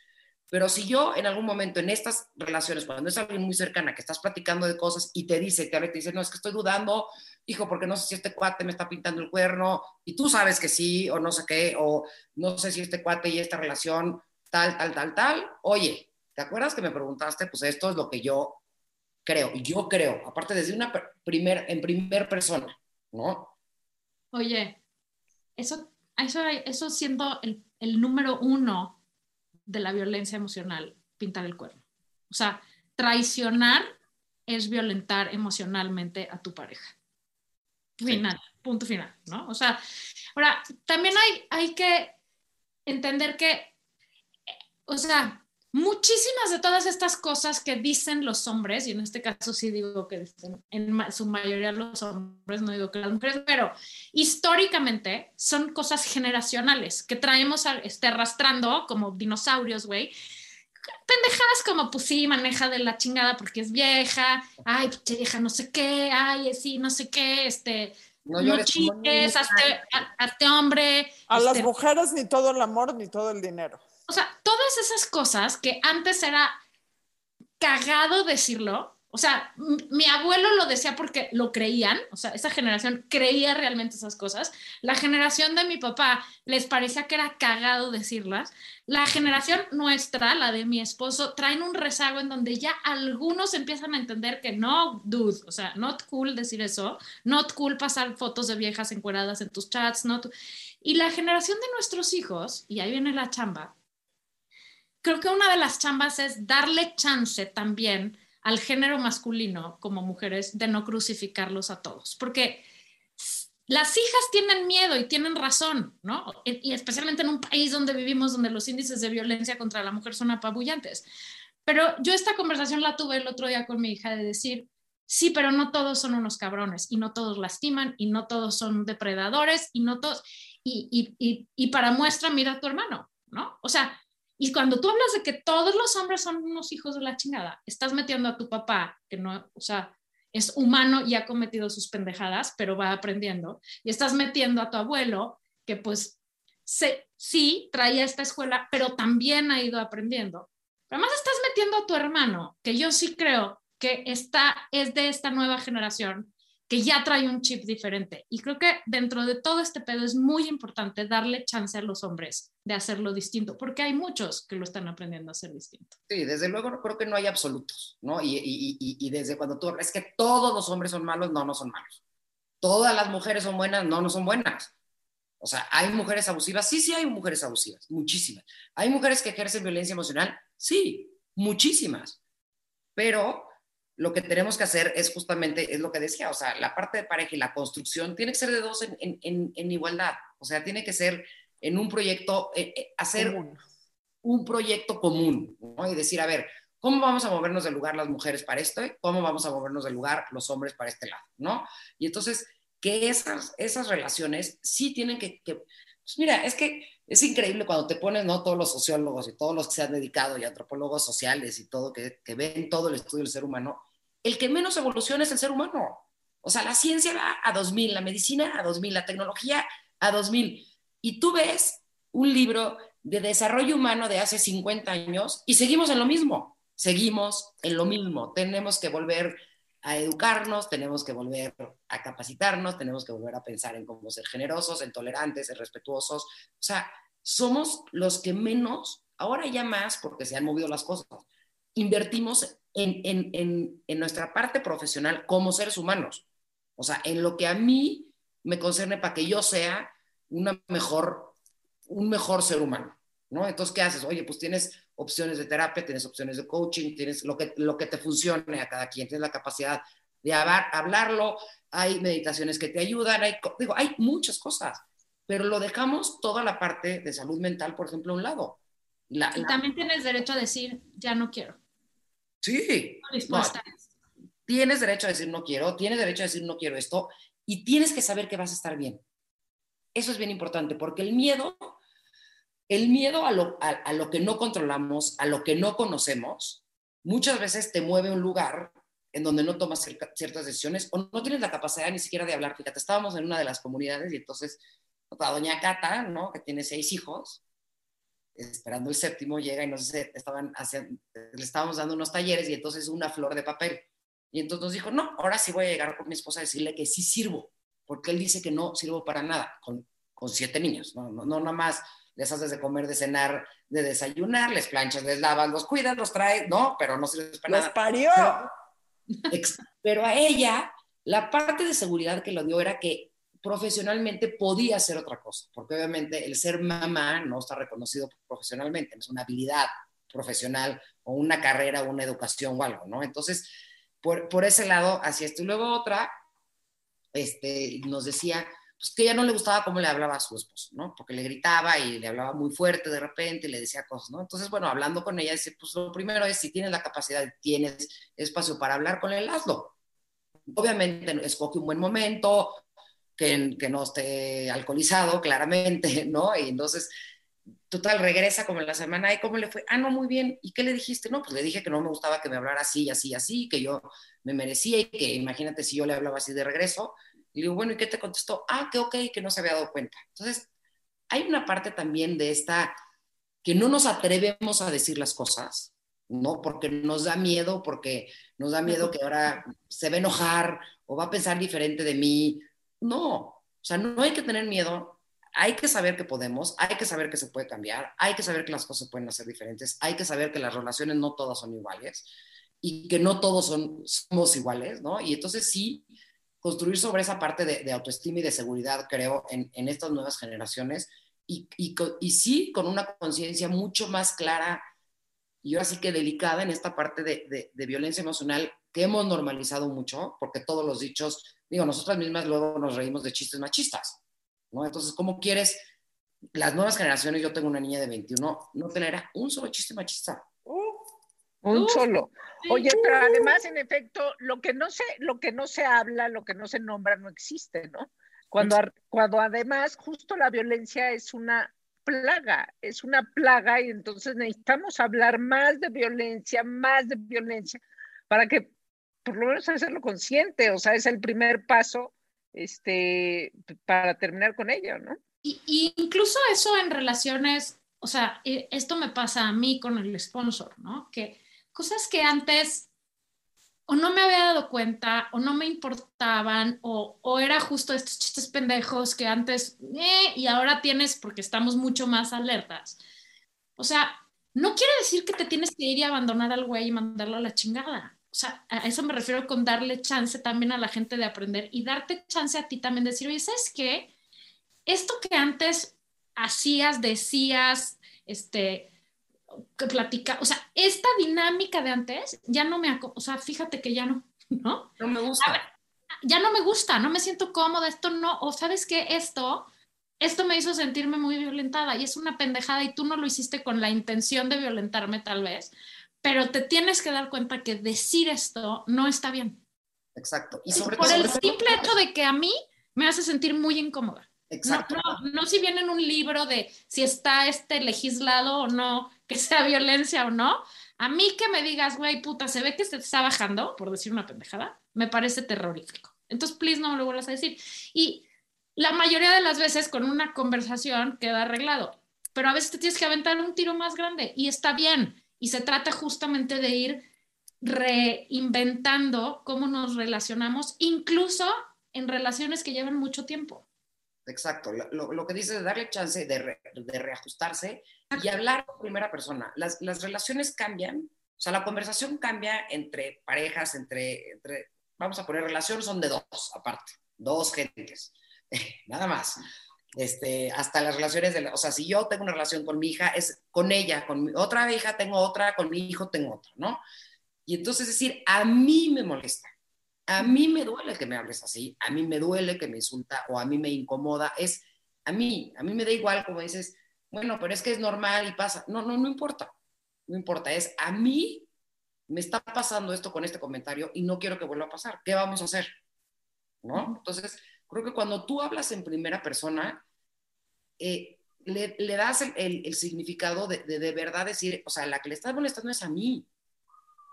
Pero si yo en algún momento en estas relaciones, cuando es alguien muy cercana, que estás platicando de cosas y te dice, te habla y te dice, no, es que estoy dudando, hijo, porque no sé si este cuate me está pintando el cuerno, y tú sabes que sí, o no sé qué, o no sé si este cuate y esta relación, tal, tal, tal, tal, oye, ¿te acuerdas que me preguntaste? Pues esto es lo que yo creo, y yo creo, aparte desde una primer, en primer persona, ¿no? Oye, eso, eso, eso siendo el, el número uno de la violencia emocional, pintar el cuerno. O sea, traicionar es violentar emocionalmente a tu pareja. Final, punto final, ¿no? O sea, ahora, también hay, hay que entender que, o sea, muchísimas de todas estas cosas que dicen los hombres, y en este caso sí digo que dicen en su mayoría los hombres, no digo que las mujeres, pero históricamente son cosas generacionales que traemos este, arrastrando como dinosaurios, güey. Pendejadas como, pues sí, maneja de la chingada porque es vieja, ay, pinche vieja, no sé qué, ay, sí, no sé qué, este, no, no chiques, hazte, hombre. A las este, mujeres ni todo el amor ni todo el dinero. O sea, todas esas cosas que antes era cagado decirlo, o sea, mi abuelo lo decía porque lo creían, o sea, esa generación creía realmente esas cosas. La generación de mi papá les parecía que era cagado decirlas. La generación nuestra, la de mi esposo, traen un rezago en donde ya algunos empiezan a entender que no, dude, o sea, not cool decir eso, not cool pasar fotos de viejas encueradas en tus chats, not... Y la generación de nuestros hijos, y ahí viene la chamba, creo que una de las chambas es darle chance también al género masculino como mujeres de no crucificarlos a todos, porque las hijas tienen miedo y tienen razón, ¿no? Y especialmente en un país donde vivimos, donde los índices de violencia contra la mujer son apabullantes. Pero yo esta conversación la tuve el otro día con mi hija de decir, sí, pero no todos son unos cabrones y no todos lastiman y no todos son depredadores y no todos, y, y, y, y para muestra, mira a tu hermano, ¿no? O sea, y cuando tú hablas de que todos los hombres son unos hijos de la chingada, estás metiendo a tu papá, que no, o sea, es humano y ha cometido sus pendejadas, pero va aprendiendo, y estás metiendo a tu abuelo, que pues sí traía esta escuela, pero también ha ido aprendiendo. Pero además estás metiendo a tu hermano, que yo sí creo que está, es de esta nueva generación, que ya trae un chip diferente. Y creo que dentro de todo este pedo es muy importante darle chance a los hombres de hacerlo distinto, porque hay muchos que lo están aprendiendo a hacer distinto. Sí, desde luego creo que no hay absolutos, ¿no? Y, y, y, desde cuando tú es que todos los hombres son malos, no, no son malos. Todas las mujeres son buenas, no, no son buenas. O sea, ¿hay mujeres abusivas? Sí, sí hay mujeres abusivas, muchísimas. ¿Hay mujeres que ejercen violencia emocional? Sí, muchísimas. Pero lo que tenemos que hacer es justamente, es lo que decía, o sea, la parte de pareja y la construcción tiene que ser de dos en, en, en igualdad, o sea, tiene que ser en un proyecto, eh, eh, hacer un proyecto común, ¿no? Y decir, a ver, ¿cómo vamos a movernos del lugar las mujeres para esto? ¿Cómo vamos a movernos del lugar los hombres para este lado, ¿no? Y entonces, que esas, esas relaciones sí tienen que, que pues mira, es que es increíble cuando te pones, ¿no? Todos los sociólogos y todos los que se han dedicado y antropólogos sociales y todo, que, que ven todo el estudio del ser humano, el que menos evoluciona es el ser humano. O sea, la ciencia va a 2000, la medicina a 2000, la tecnología a 2000. Y tú ves un libro de desarrollo humano de hace 50 años y seguimos en lo mismo. Seguimos en lo mismo. Tenemos que volver a educarnos, tenemos que volver a capacitarnos, tenemos que volver a pensar en cómo ser generosos, en tolerantes, en respetuosos. O sea, somos los que menos, ahora ya más, porque se han movido las cosas, invertimos en, nuestra parte profesional como seres humanos. O sea, en lo que a mí me concerne para que yo sea una mejor, un mejor ser humano. ¿no? Entonces, ¿qué haces? Oye, pues tienes opciones de terapia, tienes opciones de coaching, tienes lo que, lo que te funcione a cada quien, tienes la capacidad de hablarlo, hay meditaciones que te ayudan, hay, digo, hay muchas cosas, pero lo dejamos toda la parte de salud mental, por ejemplo, a un lado. y también tienes derecho a decir, ya no quiero. Sí. tienes derecho a decir no quiero, tienes derecho a decir no quiero esto y tienes que saber que vas a estar bien. Eso es bien importante porque el miedo, el miedo a lo, a, lo que no controlamos, a lo que no conocemos, muchas veces te mueve a un lugar en donde no tomas ciertas decisiones o no tienes la capacidad ni siquiera de hablar. Fíjate, estábamos en una de las comunidades y entonces la doña Cata, ¿no? que tiene seis hijos, esperando el séptimo, llega y nos estaban haciendo, le estábamos dando unos talleres y entonces una flor de papel. Y entonces nos dijo, no, ahora sí voy a llegar con mi esposa a decirle que sí sirvo, porque él dice que no sirvo para nada, con, con siete niños, no, no, no nada más les haces de comer, de cenar, de desayunar, les planchas, les lavas, los cuidas, los traes, no, pero no sirves para los nada. parió! pero a ella, la parte de seguridad que lo dio era que profesionalmente podía ser otra cosa, porque obviamente el ser mamá no está reconocido profesionalmente, es una habilidad profesional o una carrera o una educación o algo, ¿no? Entonces, por, por ese lado, así esto. Y luego otra, este, nos decía, pues, que ella no le gustaba cómo le hablaba a su esposo, ¿no? Porque le gritaba y le hablaba muy fuerte de repente y le decía cosas, ¿no? Entonces, bueno, hablando con ella, dice, pues lo primero es, si tienes la capacidad, tienes espacio para hablar con él, hazlo. Obviamente, escoge un buen momento, que, que no esté alcoholizado, claramente, [laughs] ¿no? Y entonces, total, regresa como en la semana, ¿y cómo le fue? Ah, no, muy bien. ¿Y qué le dijiste? No, pues le dije que no me gustaba que me hablara así, así, así, que yo me merecía y que imagínate si yo le hablaba así de regreso, y digo, bueno, ¿y qué te contestó? Ah, que ok, que no se había dado cuenta. Entonces, hay una parte también de esta que no nos atrevemos a decir las cosas, ¿no? Porque nos da miedo, porque nos da miedo que ahora se va a enojar o va a pensar diferente de mí. No, o sea, no hay que tener miedo, hay que saber que podemos, hay que saber que se puede cambiar, hay que saber que las cosas pueden ser diferentes, hay que saber que las relaciones no todas son iguales y que no todos somos iguales, ¿no? Y entonces sí, construir sobre esa parte de, autoestima y de seguridad, creo, en, estas nuevas generaciones, y, sí con una conciencia mucho más clara y ahora sí que delicada en esta parte de, violencia emocional que hemos normalizado mucho, porque todos los dichos, digo, nosotras mismas luego nos reímos de chistes machistas, ¿no? Entonces, ¿cómo quieres las nuevas generaciones, yo tengo una niña de 21, no tener un solo chiste machista? Un solo. Oye, pero además, en efecto, lo que no se, lo que no se habla, lo que no se nombra, no existe, ¿no? Cuando, cuando además justo la violencia es una plaga, es una plaga y entonces necesitamos hablar más de violencia, más de violencia, para que por lo menos hacerlo consciente, o sea, es el primer paso este, para terminar con ello, ¿no? Y, incluso eso en relaciones, o sea, e, esto me pasa a mí con el sponsor, ¿no? Que cosas que antes o no me había dado cuenta o no me importaban o, o era justo estos chistes pendejos que antes eh, y ahora tienes porque estamos mucho más alertas. O sea, no quiere decir que te tienes que ir y abandonar al güey y mandarlo a la chingada. O sea, a eso me refiero con darle chance también a la gente de aprender y darte chance a ti también de decir, oye, ¿sabes qué? Esto que antes hacías, decías, este, que platica, o sea, esta dinámica de antes ya no me, o sea, fíjate que ya no, [laughs] ¿no? No me gusta. ya no me gusta, no me siento cómoda, esto no, o sabes que esto, esto me hizo sentirme muy violentada y es una pendejada y tú no lo hiciste con la intención de violentarme tal vez, pero te tienes que dar cuenta que decir esto no está bien. Exacto. Y sobre por el simple hecho de que a mí me hace sentir muy incómoda. Exacto. No, no, si viene en un libro de si está este legislado o no, que sea violencia o no. A mí que me digas, güey, puta, se ve que se está bajando, por decir una pendejada, me parece terrorífico. Entonces, please, no me lo vuelvas a decir. Y la mayoría de las veces con una conversación queda arreglado, pero a veces te tienes que aventar un tiro más grande y está bien. Y se trata justamente de ir reinventando cómo nos relacionamos, incluso en relaciones que llevan mucho tiempo. Exacto, lo, lo que dice de darle chance de, de, reajustarse y hablar en primera persona. Las, las, relaciones cambian, o sea, la conversación cambia entre parejas, entre, entre, vamos a poner relaciones, son de dos, aparte, dos gentes, [laughs] nada más. Este, hasta las relaciones de, o sea, si yo tengo una relación con mi hija, es con ella, con mi otra hija tengo otra, con mi hijo tengo otra, ¿no? Y entonces decir, a mí me molesta a mí me duele que me hables así, a mí me duele que me insulta o a mí me incomoda, es a mí, a mí me da igual como dices, bueno, pero es que es normal y pasa. No, no, no importa, no importa, es a mí me está pasando esto con este comentario y no quiero que vuelva a pasar. ¿Qué vamos a hacer? ¿No? Entonces, creo que cuando tú hablas en primera persona, eh, le, das el, significado de, de, de verdad decir, o sea, la que le estás molestando es a mí,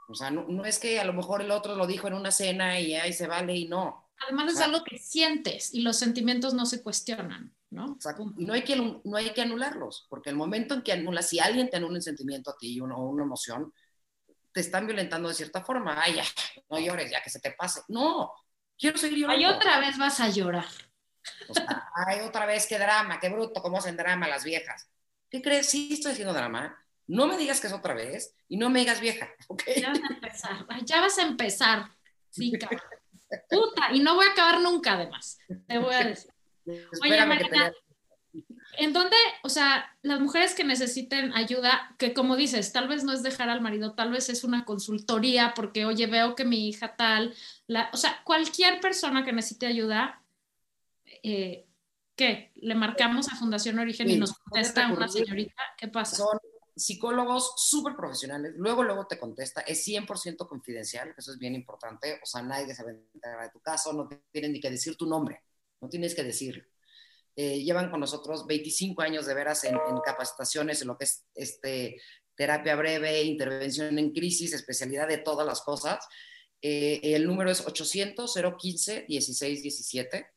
o sea, no, es que a lo mejor el otro lo dijo en una cena y ahí se vale y no. Además es algo que sientes y los sentimientos no se cuestionan, ¿no? Exacto. Y no hay que, no hay que anularlos, porque el momento en que anulas, si alguien te anula un sentimiento a ti o una, emoción, te están violentando de cierta forma. Ay, ya, no llores, ya que se te pase. No, quiero seguir llorando. Ay, otra vez vas a llorar. O sea, ay, otra vez, qué drama, qué bruto, cómo hacen drama las viejas. ¿Qué crees? Sí, estoy haciendo drama no me digas que es otra vez y no me digas vieja, [laughs] Ya vas a empezar, ya vas a empezar. Sí, cabrón. Puta, y no voy a acabar nunca, además. Te voy a decir. [laughs] Oye, Marina, ¿en dónde, o sea, las mujeres que necesiten ayuda, que como dices, tal vez no es dejar al marido, tal vez es una consultoría, porque, oye, veo que mi hija tal, la, o sea, cualquier persona que necesite ayuda, eh, ¿qué? ¿Le marcamos a Fundación Origen y Sí, nos contesta una señorita? ¿Qué pasa? Son psicólogos súper profesionales, luego, luego te contesta, es 100% confidencial, eso es bien importante, o sea, nadie se va a enterar de tu caso, no tienen ni que decir tu nombre, no tienes que decirlo. Eh, llevan con nosotros 25 años de veras en, en capacitaciones, en lo que es este, terapia breve, intervención en crisis, especialidad de todas las cosas. Eh, el número es 800-015-1617.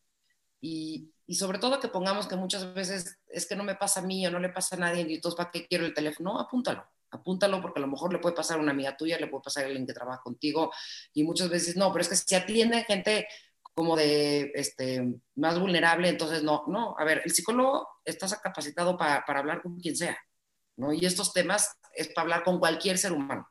Y, y sobre todo que pongamos que muchas veces es que no me pasa a mí o no le pasa a nadie, y entonces ¿para qué quiero el teléfono? No, apúntalo, apúntalo porque a lo mejor le puede pasar a una amiga tuya, le puede pasar a alguien que trabaja contigo y muchas veces no, pero es que si atiende gente como de este, más vulnerable, entonces no, no, a ver, el psicólogo estás capacitado para, para hablar con quien sea, ¿no? Y estos temas es para hablar con cualquier ser humano.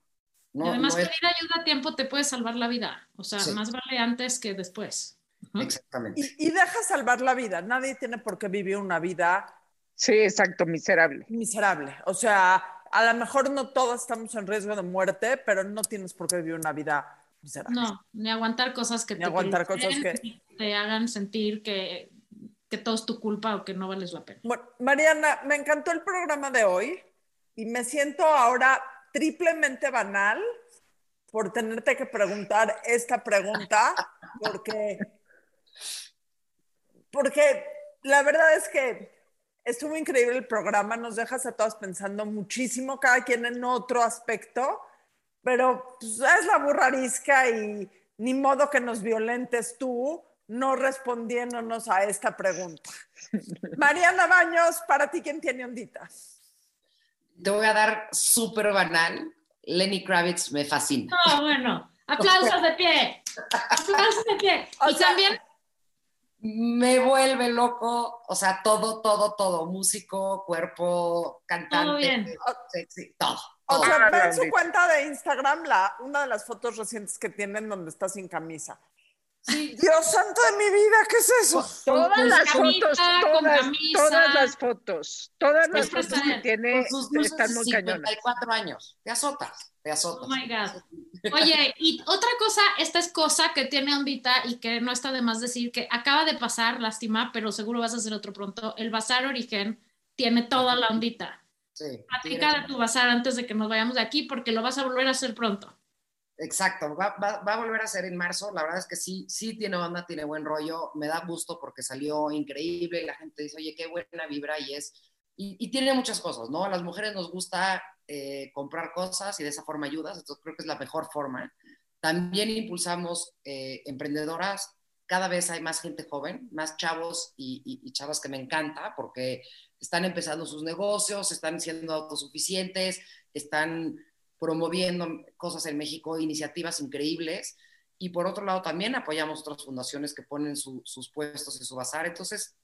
No, además, no es- pedir ayuda a tiempo te puede salvar la vida. O sea, Sí. más vale antes que después. Exactamente. Y, y deja salvar la vida. Nadie tiene por qué vivir una vida Sí, exacto, miserable. miserable. O sea, a lo mejor no todos estamos en riesgo de muerte, pero no tienes por qué vivir una vida miserable. No, ni aguantar cosas que Ni te aguantar cosas que- te hagan sentir que, que todo es tu culpa o que no vales la pena. Bueno, Mariana, me encantó el programa de hoy y me siento ahora triplemente banal por tenerte que preguntar esta pregunta, porque, porque la verdad es que estuvo increíble el programa, nos dejas a todos pensando muchísimo, cada quien en otro aspecto, pero pues, es la burrarisca y ni modo que nos violentes tú no respondiéndonos a esta pregunta. Mariana Baños, para ti, ¿quién tiene ondita? Te voy a dar súper banal. Lenny Kravitz me fascina. No, bueno, aplausos de pie. Aplausos de pie. [laughs] O y sea, también, Me vuelve loco, o sea, todo, todo, todo. Músico, cuerpo, cantante, Todo bien. sexy, todo. O sea, Ah, ve en su cuenta de Instagram la, una de las fotos recientes que tienen donde está sin camisa. Sí. Dios santo de mi vida, ¿qué es eso? Todas con las camisa, fotos, con todas, camisa. todas las fotos, todas las fotos que bien. tiene sus están de muy cañonas. 54 años. Te azotas, te azotas. oh my God. [laughs] Oye, y otra cosa, esta es cosa que tiene ondita y que no está de más decir que acaba de pasar, lástima, pero seguro vas a hacer otro pronto. El Bazar Origen tiene toda la ondita. Sí. Platica de tu bazar antes de que nos vayamos de aquí porque lo vas a volver a hacer pronto. Exacto, va, va- va a volver a ser en marzo. La verdad es que sí, sí tiene onda, tiene buen rollo. Me da gusto porque salió increíble y la gente dice, oye, qué buena vibra y es. Y, tiene muchas cosas, ¿no? A las mujeres nos gusta eh, comprar cosas y de esa forma ayudas, entonces creo que es la mejor forma. También impulsamos eh, emprendedoras. Cada vez hay más gente joven, más chavos y- y chavas que me encanta porque están empezando sus negocios, están siendo autosuficientes, están promoviendo cosas en México, iniciativas increíbles. Y por otro lado, también apoyamos otras fundaciones que ponen su- sus puestos en su bazar. Entonces,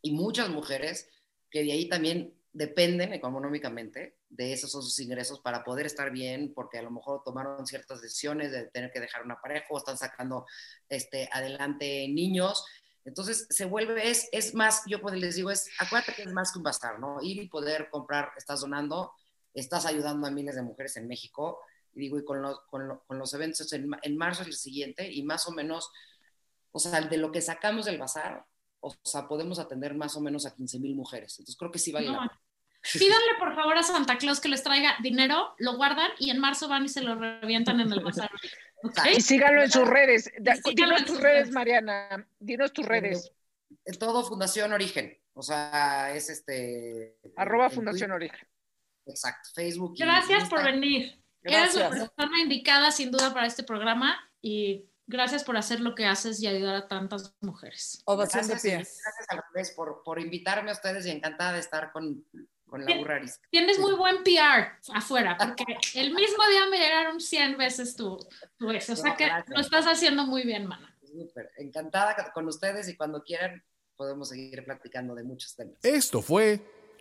y muchas mujeres que de ahí también dependen económicamente de esos son sus ingresos para poder estar bien, porque a lo mejor tomaron ciertas decisiones de tener que dejar una pareja o están sacando este, adelante niños. Entonces se vuelve, es, es más, yo pues les digo, es, acuérdate que es más que un bazar, ¿no? Ir y poder comprar, estás donando, estás ayudando a miles de mujeres en México. Y digo, y con, los con, lo- con los eventos en, en marzo es el siguiente, y más o menos, o sea, de lo que sacamos del bazar, o sea, podemos atender más o menos a 15 mil mujeres. Entonces creo que sí vale la No. pena. Pídanle [laughs] por favor a Santa Claus que les traiga dinero, lo guardan y en marzo van y se lo revientan en el bazar. [laughs] ¿Ok? Y síganlo en sus redes. Síganlo Dinos en tus redes, redes. Mariana. Dinos tus redes. En todo Fundación Origen. O sea, es este. Arroba Fundación Origen. Exacto, Facebook. y Gracias por venir. Eres la Gracias. persona indicada sin duda para este programa y gracias por hacer lo que haces y ayudar a tantas mujeres. Ovación de Gracias, pie. gracias a ustedes por, por invitarme a ustedes y encantada de estar con, con la burra arisca. Tienes muy buen PR afuera, porque el mismo día me llegaron 100 veces tu, tu eso. O sea No, que gracias. lo estás haciendo muy bien, mana. Súper. Encantada con ustedes y cuando quieran podemos seguir platicando de muchos temas. Esto fue